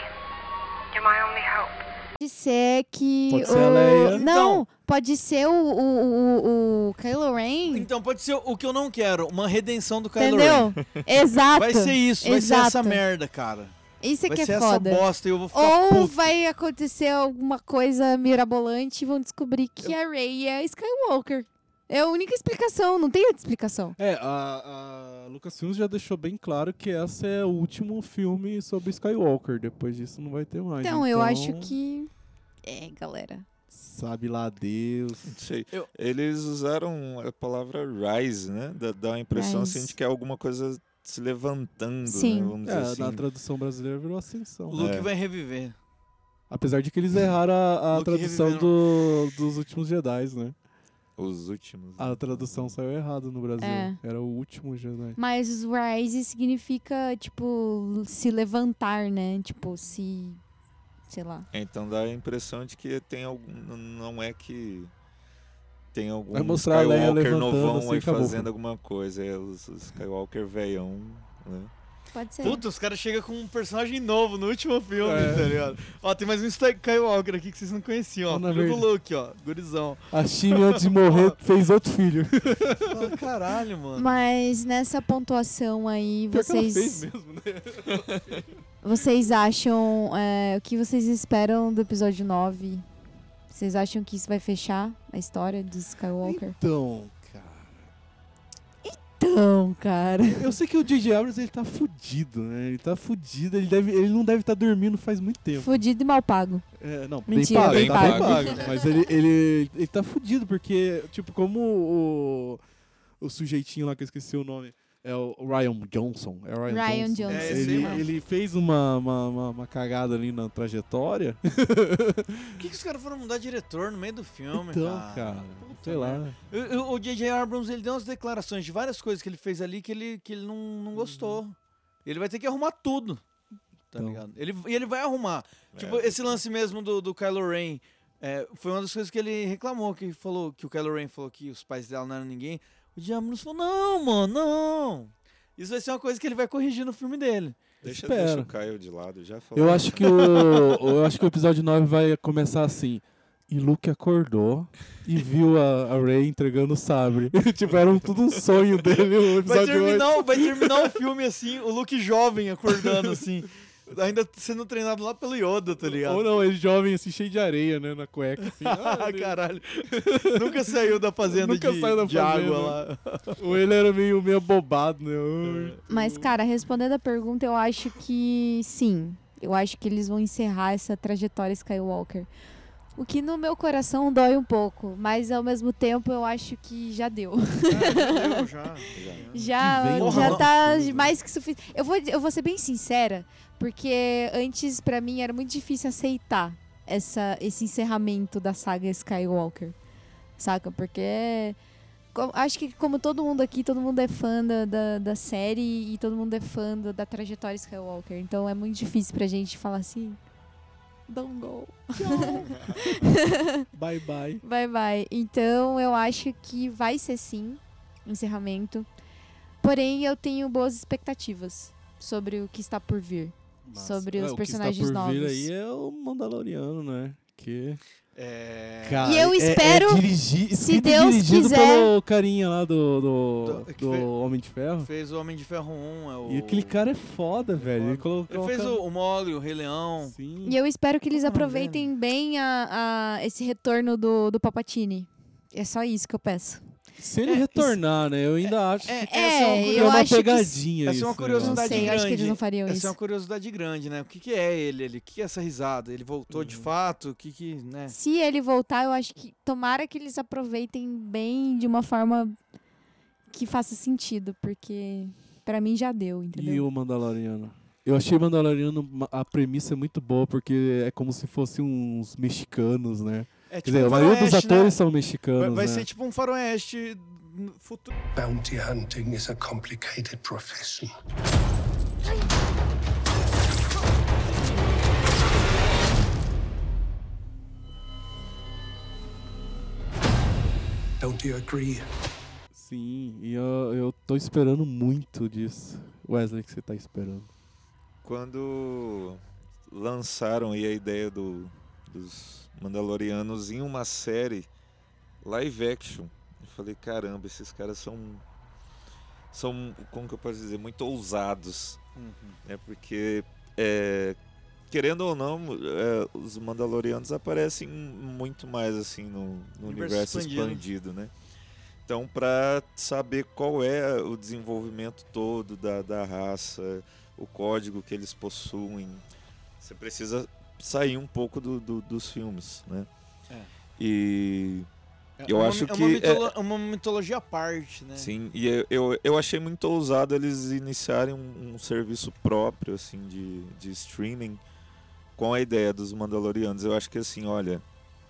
You're my only hope. Pode ser que Pode o... ser a Leia. Não, Então- pode ser o, o, o, o Kylo Ren. Então pode ser o que eu não quero, uma redenção do Kylo Entendeu? Ren. [laughs] Exato. Vai ser isso, vai ser essa merda, cara. Isso é vai que ser é essa foda. bosta e eu vou ficar Ou puto. vai acontecer alguma coisa mirabolante e vão descobrir que a Rey é Skywalker. É a única explicação, não tem outra explicação. É, a, a Lucasfilms já deixou bem claro que esse é o último filme sobre Skywalker. Depois disso não vai ter mais. Então, eu acho que. É, galera. Sabe lá Deus. Não sei. Eles usaram a palavra rise, né? Dá, dá uma impressão assim de que é alguma coisa se levantando, Sim. né? Vamos dizer É, assim. na tradução brasileira virou Ascensão. O Luke É. vai reviver. Apesar de que eles erraram a, a tradução do- dos últimos Jedi, né? Os últimos. A tradução saiu errada no Brasil. É. Era o último Jedi. Mas Rise significa, tipo, se levantar, né? Tipo, se. Sei lá. Então dá a impressão de que tem algum. Não é que. Tem algum Vai mostrar Skywalker novão assim, aí acabou. fazendo alguma coisa. É os, os Skywalker veião, né? Pode ser. Puta, os caras chegam com um personagem novo no último filme, É. tá ligado? Ó, tem mais um Skywalker aqui que vocês não conheciam, ó. Filho do Luke, ó. Gurizão. A Shimi, antes de morrer, [laughs] fez outro filho. Fala, caralho, mano. Mas nessa pontuação aí, Pior que ela vocês. fez mesmo, né? Vocês acham. é, o que vocês esperam do episódio 9? Vocês acham que isso vai fechar a história do Skywalker? Então, cara. Então, cara. [laughs] Eu sei que o J.J. Abrams ele tá fudido, né? Ele tá fudido, ele, deve, ele não deve estar dormindo faz muito tempo. Fudido e mal pago. É, não, Mentira, bem bem pago, tá pago. bem [laughs] pago. Mas ele, ele, ele tá fudido, porque, tipo, como o, o sujeitinho lá que eu esqueci o nome. É o Ryan Johnson. É o Ryan, Ryan Johnson. Johnson. É, ele, ele fez uma, uma, uma, uma cagada ali na trajetória. Por que, que os caras foram mudar diretor no meio do filme, então, cara? cara, Puta sei lá. O J.J. Abrams, ele deu umas declarações de várias coisas que ele fez ali que ele, que ele não, não gostou. Ele vai ter que arrumar tudo, tá Então. ligado? Ele, e ele vai arrumar. Tipo, esse lance mesmo do, do Kylo Ren, é, foi uma das coisas que ele reclamou, que falou que o Kylo Ren falou que os pais dela não eram ninguém. O. Abrams falou, não, mano, não. Isso vai ser uma coisa que ele vai corrigir no filme dele. Deixa, Espero. deixa o Caio de lado, já falou. Eu acho que o, eu acho que o episódio 9 vai começar assim. E Luke acordou e viu a, a Rey entregando o sabre. [laughs] tipo, era um- tudo um sonho dele o Vai episódio terminar, 8. o- vai terminar o filme assim, o Luke jovem acordando assim. [laughs] Ainda sendo treinado lá pelo Yoda, tá ligado? Ou não, ele jovem assim, cheio de areia, né, na cueca. Assim. [laughs] Ah, caralho. Nunca saiu da fazenda Nunca de, saiu da de fazenda. água lá. Ou ele era meio, meio bobado, né? Ai. Mas, cara, respondendo a pergunta, eu acho que sim. Eu acho que eles vão encerrar essa trajetória Skywalker. O que no meu coração dói um pouco, mas ao mesmo tempo eu acho que já deu. já, [laughs] já. Já, Que vem já um tá mais que suficiente. Eu vou, eu vou ser bem sincera, porque antes pra mim era muito difícil aceitar essa, esse encerramento da saga Skywalker. Saca? Porque acho que como todo mundo aqui, todo mundo é fã da, da, da série e todo mundo é fã da, da trajetória Skywalker. Então é muito difícil pra gente falar assim. Don't go. [laughs] Bye bye. Vai, vai. Então eu acho que vai ser sim encerramento. Porém, eu tenho boas expectativas sobre o que está por vir. Massa. Sobre É, os o que está personagens por novos. vir aí é o Mandaloriano, né? Porque. É... Cara, E eu é- espero, é dirigi- se escrito e Deus dirigido quiser- pelo carinha lá do, do, Do- que do fe- Homem de Ferro. Fez o Homem de Ferro 1. É o... E aquele cara é foda, velho. Ele, colocou Ele fez o, o Mogli, o Rei Leão. Sim. E eu espero que eles é aproveitem bem a, a- esse retorno do, do Papatini. É só isso que eu peço. Se ele retornar, né? Eu ainda acho que É, É, essa é uma, é uma acho que pegadinha essa isso. é uma né? curiosidade Não sei, eu grande. acho que eles não fariam essa isso. é uma curiosidade grande, né? O que, que é ele? ele? O que, é essa risada? Ele voltou Uhum. de fato? O que que, né? Se ele voltar, eu acho que tomara que eles aproveitem bem de uma forma que faça sentido, porque pra mim já deu, entendeu? E o Mandaloriano? Eu achei Mandaloriano ma- a premissa é muito boa, porque é como se fossem uns mexicanos, né? É Quer tipo dizer, um a maioria dos faroeste, né? atores são Vai, mexicanos, vai né? ser tipo um faroeste futuro. Bounty hunting is a complicated profession. Don't you agree? Sim, e eu, eu tô esperando muito disso. Wesley, o que você tá esperando? Quando lançaram aí a ideia do, dos Mandalorianos em uma série live action, eu falei, caramba, esses caras são são, como que eu posso dizer, muito ousados, né? Porque é, querendo ou não, é, os Mandalorianos aparecem muito mais assim no, no Universo universo expandido. expandido, né? Então, para saber qual é o desenvolvimento todo da, da raça, o código que eles possuem, você precisa sair um pouco do, do- dos filmes, né? É. E É eu uma, acho é que é- mitolo- uma mitologia à parte, né? Sim, e eu, eu, eu achei muito ousado eles iniciarem um, um serviço próprio, assim, de, de streaming com a ideia dos Mandalorianos. Eu acho que, assim, olha,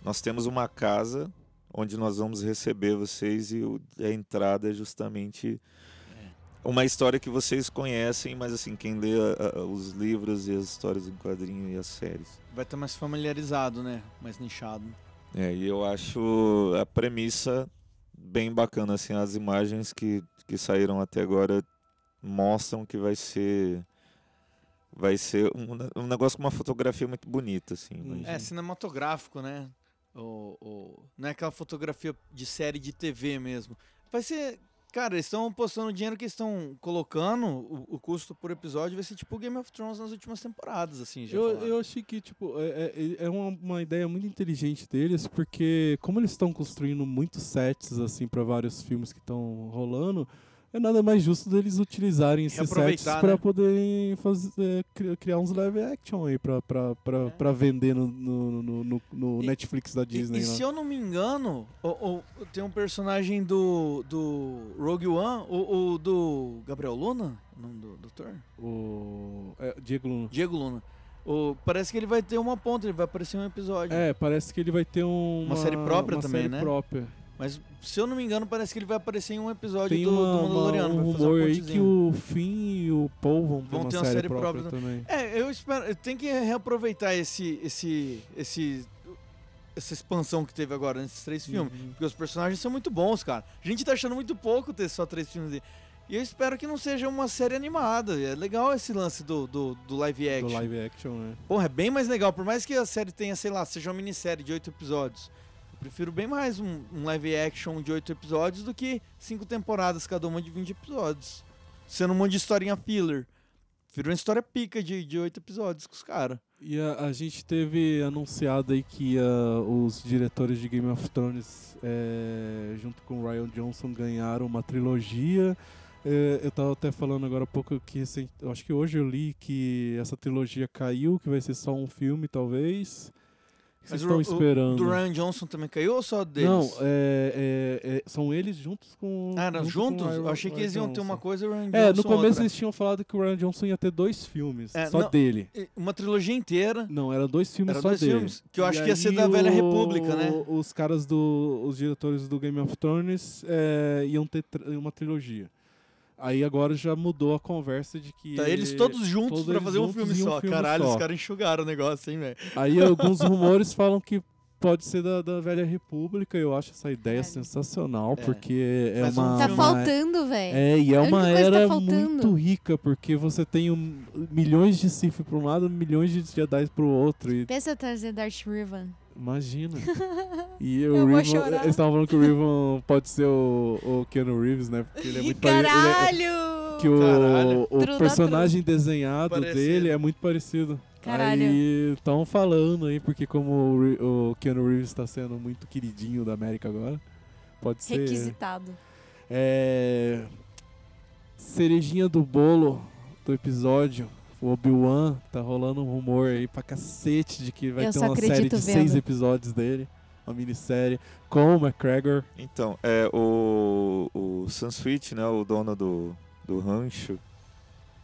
nós temos uma casa onde nós vamos receber vocês e a entrada é justamente uma história que vocês conhecem, mas, assim, quem lê a- a- os livros e as histórias em quadrinho e as séries. Vai estar mais familiarizado, né? Mais nichado. É, e eu acho a premissa bem bacana, assim, as imagens que, que saíram até agora mostram que vai ser vai ser um, um negócio com uma fotografia muito bonita, assim. imagina. É cinematográfico, né? O, o, não é aquela fotografia de série de TV mesmo. Vai ser. Cara, eles estão postando o dinheiro que estão colocando, o, o custo por episódio vai ser tipo Game of Thrones nas últimas temporadas, assim, já Eu, eu achei que, tipo, é, é, é uma, uma ideia muito inteligente deles, porque como eles estão construindo muitos sets, assim, para vários filmes que estão rolando, é nada mais justo deles utilizarem esses sets Reaproveitar, para né? poderem fazer, é, cri- criar uns live action aí pra, pra, pra, pra vender no, no, no, no- no É. E- Netflix da E, Disney. e lá. se eu não me engano, o, o- tem um personagem do, do Rogue One, o, o do Gabriel Luna, o nome do, do Thor? O é, Diego Luna. Diego Luna. O, parece que ele vai ter uma ponta, ele vai aparecer em um episódio. É, parece que ele vai ter um, Uma série própria uma também, série né? própria. Mas se eu não me engano, parece que ele vai aparecer em um episódio Tem do, uma, do uma- Mandaloriano. um rumor aí que o Finn e o Paul vão ter, Vão uma, ter uma série série própria, própria também. É, eu espero. Tem que reaproveitar esse, esse, esse, essa expansão que teve agora nesses três filmes. Uhum. Porque os personagens são muito bons, cara. A gente tá achando muito pouco ter só três filmes dele. E eu espero que não seja uma série animada. É legal esse lance do, do, do live action. Do live action, né? Porra, é bem mais legal. Por mais que a série tenha, sei lá, seja uma minissérie de oito episódios. Prefiro bem mais um, um live action de oito episódios do que cinco temporadas, cada uma de 20 episódios. Sendo um monte de historinha filler. Prefiro uma história pica de, oito episódios com os caras. E a, a gente teve anunciado aí que ah, os diretores de Game of Thrones, eh, junto com Ryan Johnson, ganharam uma trilogia. Eh, eu tava até falando agora há pouco que recen- eu acho que hoje eu li que essa trilogia caiu, que vai ser só um filme, talvez. Que vocês estão o- esperando? O do Ryan Johnson também caiu ou só deles? Não, é, é- é- são eles juntos com. Ah, junto com juntos? Eu Ryan- achei que eles iam ter uma Johnson. coisa e o Ryan É, no Johnson começo outra. eles tinham falado que o Ryan Johnson ia ter dois filmes, É, só não, dele. Uma trilogia inteira. Não, eram dois filmes Eram só dois dele. filmes, que eu acho E que ia ser da Velha o- República, né? Os caras do. Os diretores do Game of Thrones é, iam ter uma trilogia. Aí agora já mudou a conversa de que. Tá eles todos juntos eles fazer um filme em um só. filme Caralho, só. os caras enxugaram o negócio, hein, velho? Aí [laughs] alguns rumores falam que pode ser da, da Velha República. Eu acho essa ideia sensacional, É. porque é Mas um uma. Tá uma- faltando, velho. É, e é uma tá era faltando. muito rica, porque você tem um- milhões de Sith para um lado, milhões de Jedi pro outro. E Pensa trazer Darth Revan. Imagina. [laughs] E o Riven, eles estavam falando que o Riven pode ser o, o Keanu Reeves, né? Porque ele é muito pare- ele é- Caralho! que o, Caralho. o personagem desenhado Parecido. dele é muito parecido. Caralho. Aí estão falando aí, porque como o, o Keanu Reeves está sendo muito queridinho da América agora, pode ser. Requisitado. É, cerejinha do bolo do episódio, o Obi-Wan, tá rolando um rumor aí pra cacete de que vai Eu ter uma série de seis vendo. episódios dele, uma minissérie, com o McGregor. Então, é, o, o Sunsweet, né, o dono do, do rancho,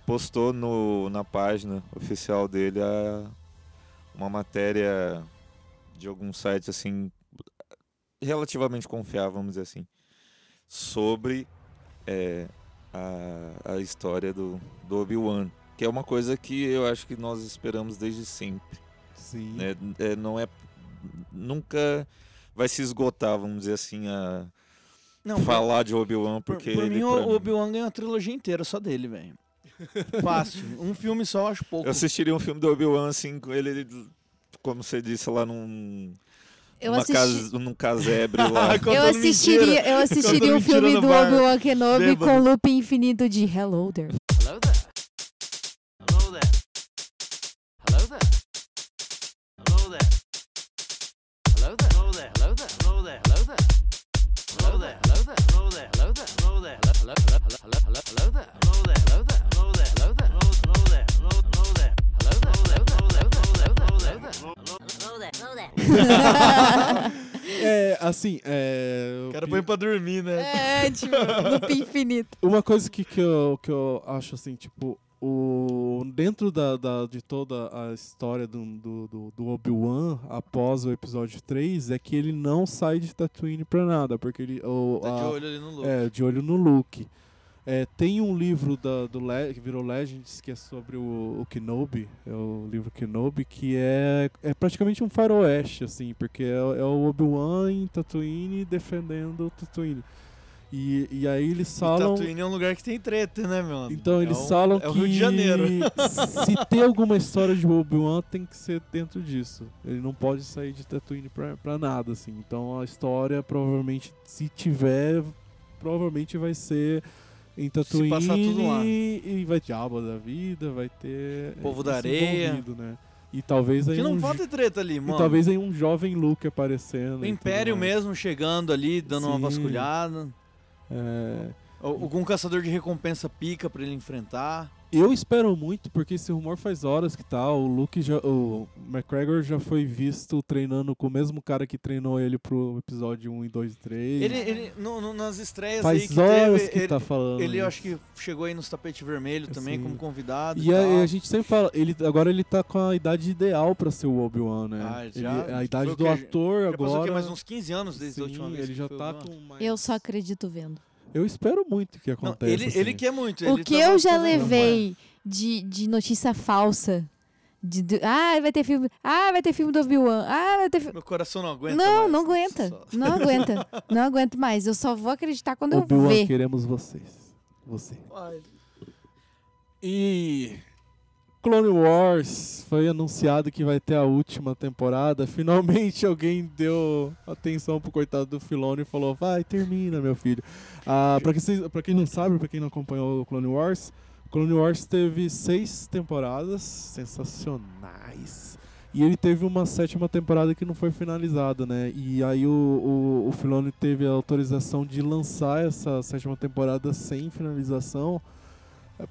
postou no, na página oficial dele a, uma matéria de algum site assim relativamente confiável, vamos dizer assim, sobre é, a, a história do, do Obi-Wan, que é uma coisa que eu acho que nós esperamos desde sempre. Sim. né? É, não é nunca vai se esgotar, vamos dizer assim, a Não, falar de Obi-Wan Por, porque por ele mim, o Obi-Wan ganhou uma trilogia inteira só dele, velho. [laughs] Fácil. Um filme só eu acho pouco. Eu assistiria um filme do Obi-Wan assim, com ele, como você disse, lá num. Eu numa assisti- casa, num casebre lá. [laughs] Eu assistiria, eu assistiria Contando um filme do. Obi-Wan Kenobi Bêbado. com loop infinito de Hello There. É, assim, é. O cara põe pra dormir, né? É, tipo, loop infinito. Uma coisa que, que, eu, que eu acho assim, tipo, o, dentro da, da- de toda a história do, do, do, Obi-Wan após o episódio 3 é que ele não sai de Tatooine pra nada, porque ele. O, Tá de a- olho ali no Luke. É, de olho no Luke. É, tem um livro da, do Le- que virou Legends, que é sobre o, o Kenobi, é o livro Kenobi, que é, é praticamente um faroeste, assim, porque é, é o Obi-Wan em Tatooine defendendo o Tatooine. E, e aí eles E falam... Tatooine é um lugar que tem treta, né, meu? Então É eles o- falam é o que Rio de Janeiro. [laughs] se tem alguma história de Obi-Wan tem que ser dentro disso. Ele não pode sair de Tatooine pra, pra nada, assim. Então a história provavelmente, se tiver, provavelmente vai ser em Tatooine passar tudo lá. e vai ter Jabba da vida, vai ter Povo da isso Areia. né? E talvez aí Que não um, falta treta ali, e mano. talvez aí um jovem Luke aparecendo. O e Império mesmo chegando ali, dando uma Sim. vasculhada. É, Al- Algum caçador de recompensa pica pra ele enfrentar. Eu espero muito, porque esse rumor faz horas que tá. O Luke já. O McGregor já foi visto treinando com o mesmo cara que treinou ele pro episódio 1 e 2 e 3. Ele, ele no- no- nas estreias Faz aí que horas teve, que ele, tá falando ele isso. acho que chegou aí nos tapete vermelho também Sim. como convidado. E a, tal. e a gente sempre fala, ele, agora ele tá com a idade ideal pra ser o Obi-Wan, né? Ah, Ele- já? a idade do quê? ator Já agora. passou aqui mais uns 15 anos desde a Sim, última vez ele que já tá com mais. Eu só acredito vendo. Eu espero muito que Não, aconteça. ele, assim. ele quer muito. O que tava eu já levei de, de notícia falsa. De, de- ah, vai ter filme. Ah, vai ter filme do Obi-Wan. Ah, vai ter filme. Meu coração não aguenta Não, mais. não aguenta. Não aguenta. Não aguento mais. Eu só vou acreditar quando eu Obi-Wan, ver. queremos vocês. Você. E Clone Wars foi anunciado que vai ter a última temporada. [laughs] Finalmente alguém deu atenção pro coitado do Filone e falou: "Vai, termina, meu filho". Ah, para quem, pra quem não sabe, pra quem não acompanhou o Clone Wars, Clone Wars teve seis temporadas sensacionais. E ele teve uma sétima temporada que não foi finalizada, né? E aí o, o, o Filoni teve a autorização de lançar essa sétima temporada sem finalização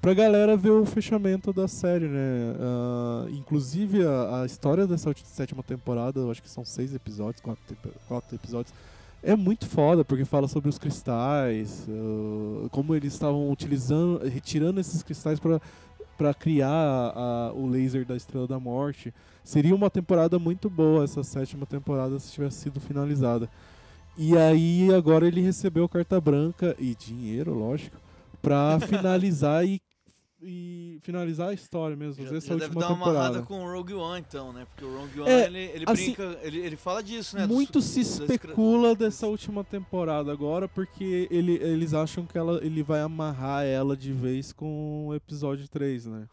pra galera ver o fechamento da série, né? Ah, inclusive a, a história dessa sétima temporada, eu acho que são seis episódios, quatro, quatro episódios, é muito foda, porque fala sobre os cristais, ah, como eles estavam utilizando, retirando esses cristais pra para criar a- o laser da Estrela da Morte. Seria uma temporada muito boa essa sétima temporada se tivesse sido finalizada. E aí agora ele recebeu carta branca e dinheiro, lógico, pra finalizar e, e finalizar a história mesmo, fazer essa Já deve dar uma temporada. amarrada com o Rogue One, então, né? Porque o Rogue One, É, ele, ele assim, brinca, ele, ele fala disso, né? dos- Muito se especula dessa última temporada agora, porque ele, eles acham que ela, ele vai amarrar ela de vez com o episódio 3, né?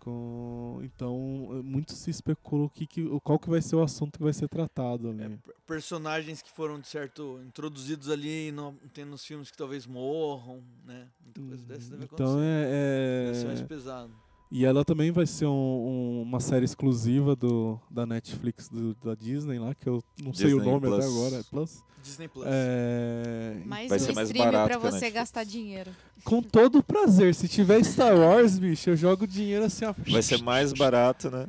Com... Então, muito se especula o que, que, qual que vai ser o assunto que vai ser tratado ali. Personagens que foram, de certo, introduzidos ali não tem nos filmes que talvez morram, né? Muita coisa dessa deve acontecer. Então é. Deve ser é... mais pesado. E ela também vai ser um- um- uma série exclusiva do, da Netflix do- da Disney lá, que eu não sei o Disney nome até Plus. agora. É Plus? Disney Plus. É... Mais Vai um ser mais stream barato pra que a você gastar dinheiro. Com todo prazer. Se tiver Star Wars, bicho, eu jogo dinheiro assim, ó. Vai ser mais barato, né?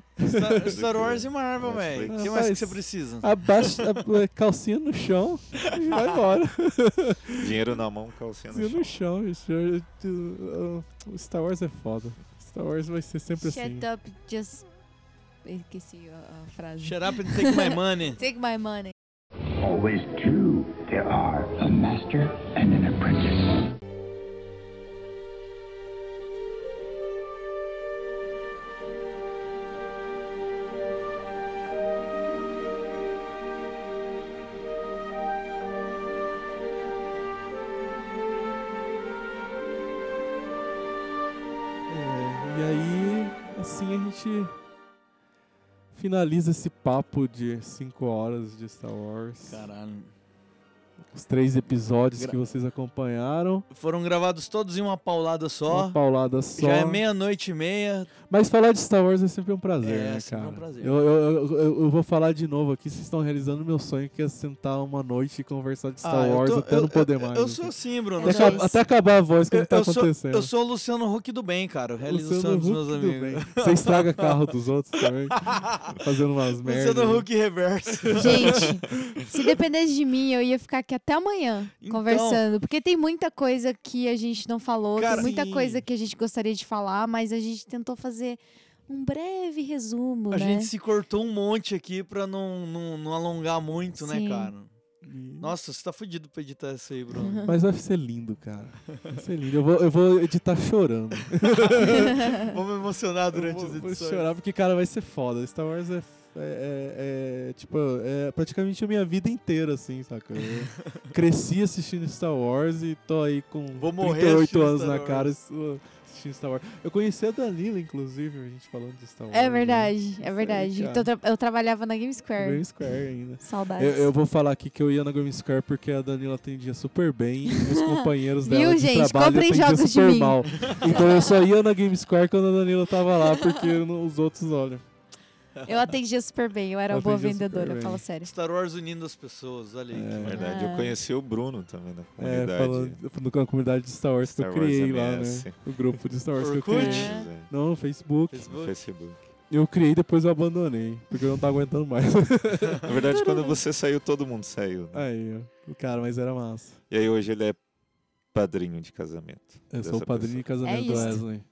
Star, [laughs] Wars e Marvel, velho. O que mais que você precisa? Abaixa a calcinha no chão e vai embora. Dinheiro na mão, calcinha no Calcinha chão. no chão, bicho. Star Wars é foda. Star Wars vai ser sempre Shut assim. up, just... Esqueci a, a frase. Shut up and take my money. [laughs] Take my money. Always two. There are a master and an apprentice. Gente finaliza esse papo de 5 horas de Star Wars. Caralho. Os três episódios Gra- que vocês acompanharam. Foram gravados todos em uma paulada só. Uma paulada só. Já é meia-noite e meia. Mas falar de Star Wars é sempre um prazer, É, né, sempre cara? um prazer. Eu, eu, eu, eu- vou falar de novo aqui, vocês estão realizando meu sonho, que é sentar uma noite e conversar de Star Ah, Wars tô- até eu- não poder eu- mais. Eu sou assim, Bruno. Até, aca- até acabar a voz que não tá sou, acontecendo. eu sou o Luciano Huck do bem, cara. Eu realizo o Luciano sonho dos meus amigos. bem. Você estraga [laughs] carro dos outros também, fazendo umas merdas. Luciano Huck reverso. Gente, [laughs] se dependesse de mim, eu ia ficar aqui até amanhã Então. conversando. Porque tem muita coisa que a gente não falou, Cara, tem muita sim. coisa que a gente gostaria de falar, mas a gente tentou fazer um breve resumo, A né? gente se cortou um monte aqui pra não, não, não alongar muito, né, Sim. cara? Nossa, você tá fudido pra editar isso aí, Bruno. [laughs] Mas vai ser lindo, cara. Vai ser lindo. Eu vou, eu vou editar chorando. [laughs] Vamos emocionar durante eu as vou, vou edições. chorar porque, cara, vai ser foda. Star Wars é, é, é- é, tipo, é praticamente a minha vida inteira, assim, saca? Eu [laughs] cresci assistindo Star Wars e tô aí com Vou morrer 38 assistindo anos Star na cara Wars. assistindo Star Wars. Eu conheci a Danila, inclusive, a gente falando de Star Wars. É né? verdade, Isso é verdade. Então, eu tra- eu trabalhava na Game Square. Game Square ainda. Saudades. Eu, eu vou falar aqui que eu ia na Game Square porque a Danila atendia super bem e os [laughs] companheiros dela Viu, de gente? trabalho Comprem atendiam jogos de super mim. mal. [laughs] Então eu só ia na Game Square quando a Danila tava lá, porque não- os outros, olha. Eu atendia super bem, eu era uma boa vendedora, bem. fala sério. Star Wars unindo as pessoas, olha aí. É que verdade, eu conheci o Bruno também na É, comunidade. falando no- com a comunidade de Star Wars Star que eu Wars criei lá, MS. né? O grupo de Star Wars que eu criei. É. Não, no Facebook. No Facebook. Eu criei depois eu abandonei, porque eu não tava aguentando mais. [laughs] Na verdade, quando você saiu, todo mundo saiu. né? Aí, ó. Cara, mas era massa. E aí hoje ele é padrinho de casamento. Eu sou o padrinho de pessoa. casamento do isso. Wesley.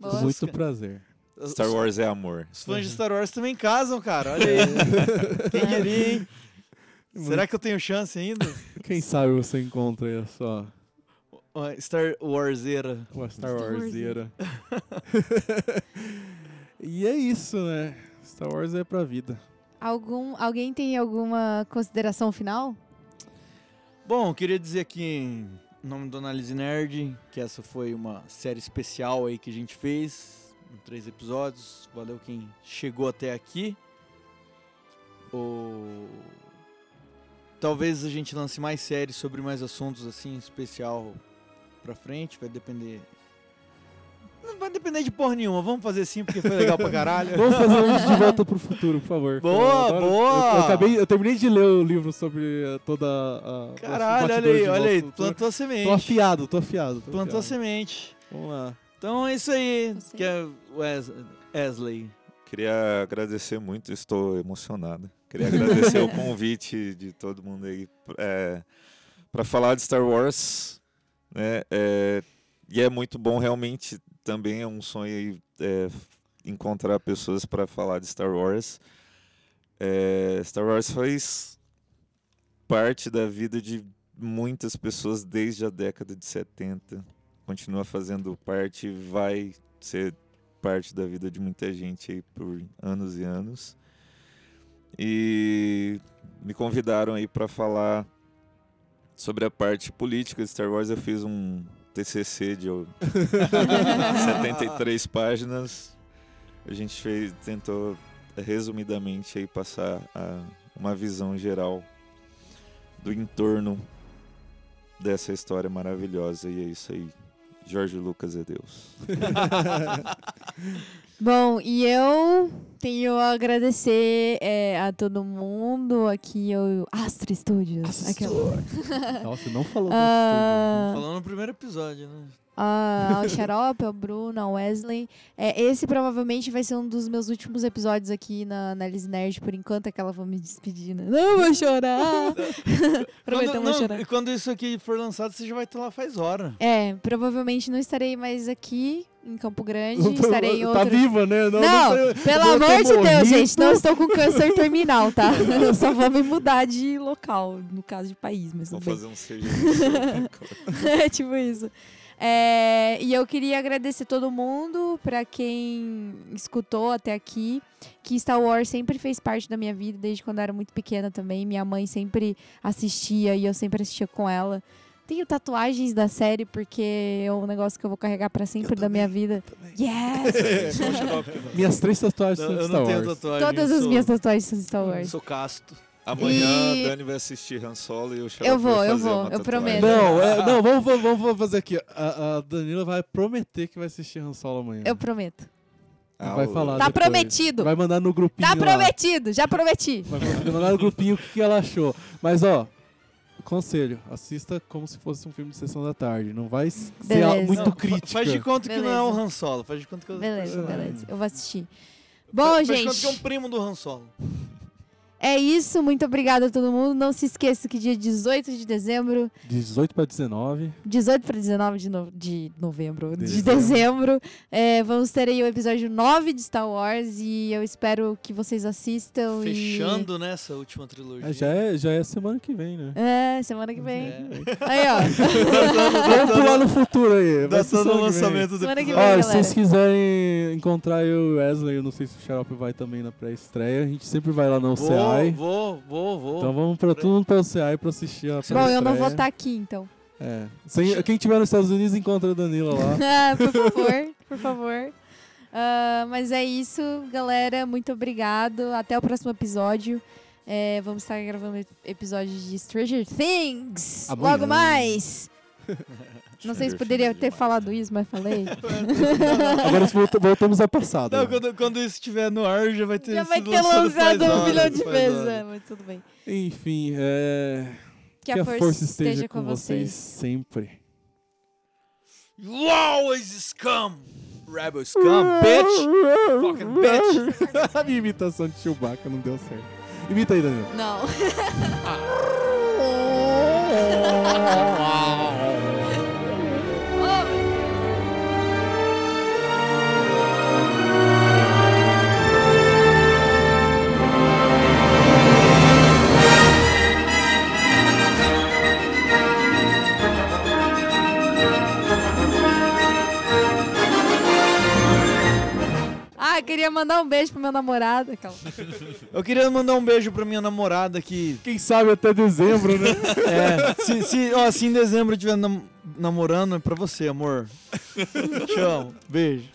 Com muito prazer. Star Wars é amor. Os fãs de Star Wars também casam, cara. Olha aí. [laughs] Quem diria, hein? Será que eu tenho chance ainda? Quem sabe você encontra aí a sua Ó, Star Warseira. uma Star Star Warseira. [laughs] e é isso, né? Star Wars é pra vida. Algum, alguém tem alguma consideração final? Bom, queria dizer aqui em nome do Análise Nerd que essa foi uma série especial aí que a gente fez, três episódios. Valeu quem chegou até aqui. O... Talvez a gente lance mais séries sobre mais assuntos assim, especial pra frente, vai depender. Não vai depender de porra nenhuma, vamos fazer sim porque foi legal pra caralho. [laughs] Vamos fazer um de volta pro futuro, por favor. Boa, Eu boa! Eu, eu acabei, eu terminei de ler o livro sobre eh, toda a. Caralho, olha aí, olha aí, plantou a semente. Tô afiado, tô afiado. tô Plantou a afiado. semente. Vamos lá. Então é isso aí, que é Wes Wesley. Queria agradecer muito, estou emocionado. Queria agradecer o [laughs] convite de todo mundo aí para falar de Star Wars. Né? É, e é muito bom, realmente, também é um sonho aí, é, encontrar pessoas para falar de Star Wars. É, Star Wars faz parte da vida de muitas pessoas desde a década de 70. Continua fazendo parte vai ser parte da vida de muita gente aí por anos e anos. E me convidaram aí para falar sobre a parte política de Star Wars. Eu fiz um TCC de 73 [laughs] páginas a gente fez, tentou resumidamente aí passar a- uma visão geral do entorno dessa história maravilhosa e é isso aí. Jorge Lucas é Deus. [laughs] Bom, e eu tenho a agradecer é, a todo mundo aqui, o Astro Studios. aquela- [laughs] Nossa, não falou do Ah, Falando no primeiro episódio, né? A- ao Xarope, ao Bruno, ao Wesley. É, esse provavelmente vai ser um dos meus últimos episódios aqui na Análise Nerd, por enquanto é que ela vai me despedir. Né? Não vou chorar! [laughs] Quando, Prometemos não, chorar. e quando isso aqui for lançado, você já vai estar lá faz hora. É, provavelmente não estarei mais aqui em Campo Grande. Estarei em Tá outro... viva, né? Não, Não, não sei- pelo não amor de Deus, gente. Não estou com câncer [laughs] terminal, tá? Eu só vou me mudar de local, no caso de país, mas Vamos tudo fazer um CG. [laughs] é tipo isso. É, e eu queria agradecer todo mundo, pra quem escutou até aqui, que Star Wars sempre fez parte da minha vida, desde quando eu era muito pequena também. Minha mãe sempre assistia e eu sempre assistia com ela. Tenho tatuagens da série porque é um negócio que eu vou carregar pra sempre da minha vida. Yes! [laughs] Minhas três tatuagens Eu- são de eu Star não tenho Wars. tatuagem. Todas eu as sou- minhas tatuagens são de Star Wars. Sou casto. Amanhã E- a Dani vai assistir Han Solo e o Xarope Eu vou, vai eu fazer vou, uma eu prometo. Não, é- não vamos, vamos, vamos fazer aqui. A, a Danila vai prometer que vai assistir Han Solo amanhã. Eu prometo. Ah, vai falar Tá depois. prometido. Vai mandar no grupinho Tá lá. prometido, já prometi. Vai mandar no grupinho o que ela achou. Mas, ó, conselho, assista como se fosse um filme de sessão da tarde. Não vai ser Beleza. muito Não, crítico. Faz de conta que não é Beleza. o Han Solo. Faz de conta que eu Beleza, É. beleza. Eu vou assistir. Bom, Faz de gente. conta que é um primo do Han Solo. É isso, muito obrigada a todo mundo. Não se esqueça que dia 18 de dezembro, 18 para 19. 18 para 19 de, no- de novembro, de Dezembro. dezembro, é, vamos ter aí o episódio 9 de Star Wars e eu espero que vocês assistam. e- Fechando nessa última trilogia. É, já, é, já é semana que vem, né? É, semana que vem. É. Aí, ó. [laughs] Vamos pular no futuro aí. Datando o semana que vem. lançamento do episódio. vem, Olha, se vocês quiserem encontrar eu e o Wesley, eu não sei se o Xarope vai também na pré-estreia. A gente sempre vai lá no Vou, Vou, vou, vou. Então vamos pra todo mundo pra OCI pra assistir a Bom, eu não vou estar aqui, então. É. Sem- quem tiver nos Estados Unidos encontra a Danila lá. [laughs] Ah, por favor, por favor. Ah, mas é isso, galera. Muito obrigado. Até o próximo episódio. É, vamos estar gravando ep- episódios de Stranger Things. Amanhã. Logo mais. [laughs] Não sei se poderia ter falado isso, mas falei. [laughs] Agora [laughs] volta- voltamos ao passado. Não, quando, quando isso estiver no ar, já vai ter Já vai ter lançado um milhão de vezes, horas. é, mas tudo bem. Enfim, é... Que a força esteja com vocês vocês. sempre. You always scum! Rebel scum, bitch! Fucking bitch! [laughs] a minha imitação de Chewbacca não deu certo. Imita aí, Danilo. Não. Ah, queria mandar um beijo pro meu namorado. Aquela. [laughs] Eu queria mandar um beijo pra minha namorada que. Quem sabe até dezembro, né? [laughs] É, se, se, ó, se em dezembro eu estiver nam- namorando, é pra você, amor. [laughs] Te amo. Beijo.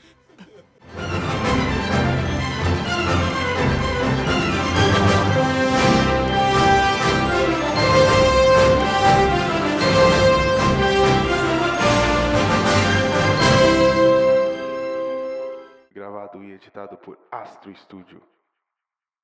Gravado e editado por Astro Studio.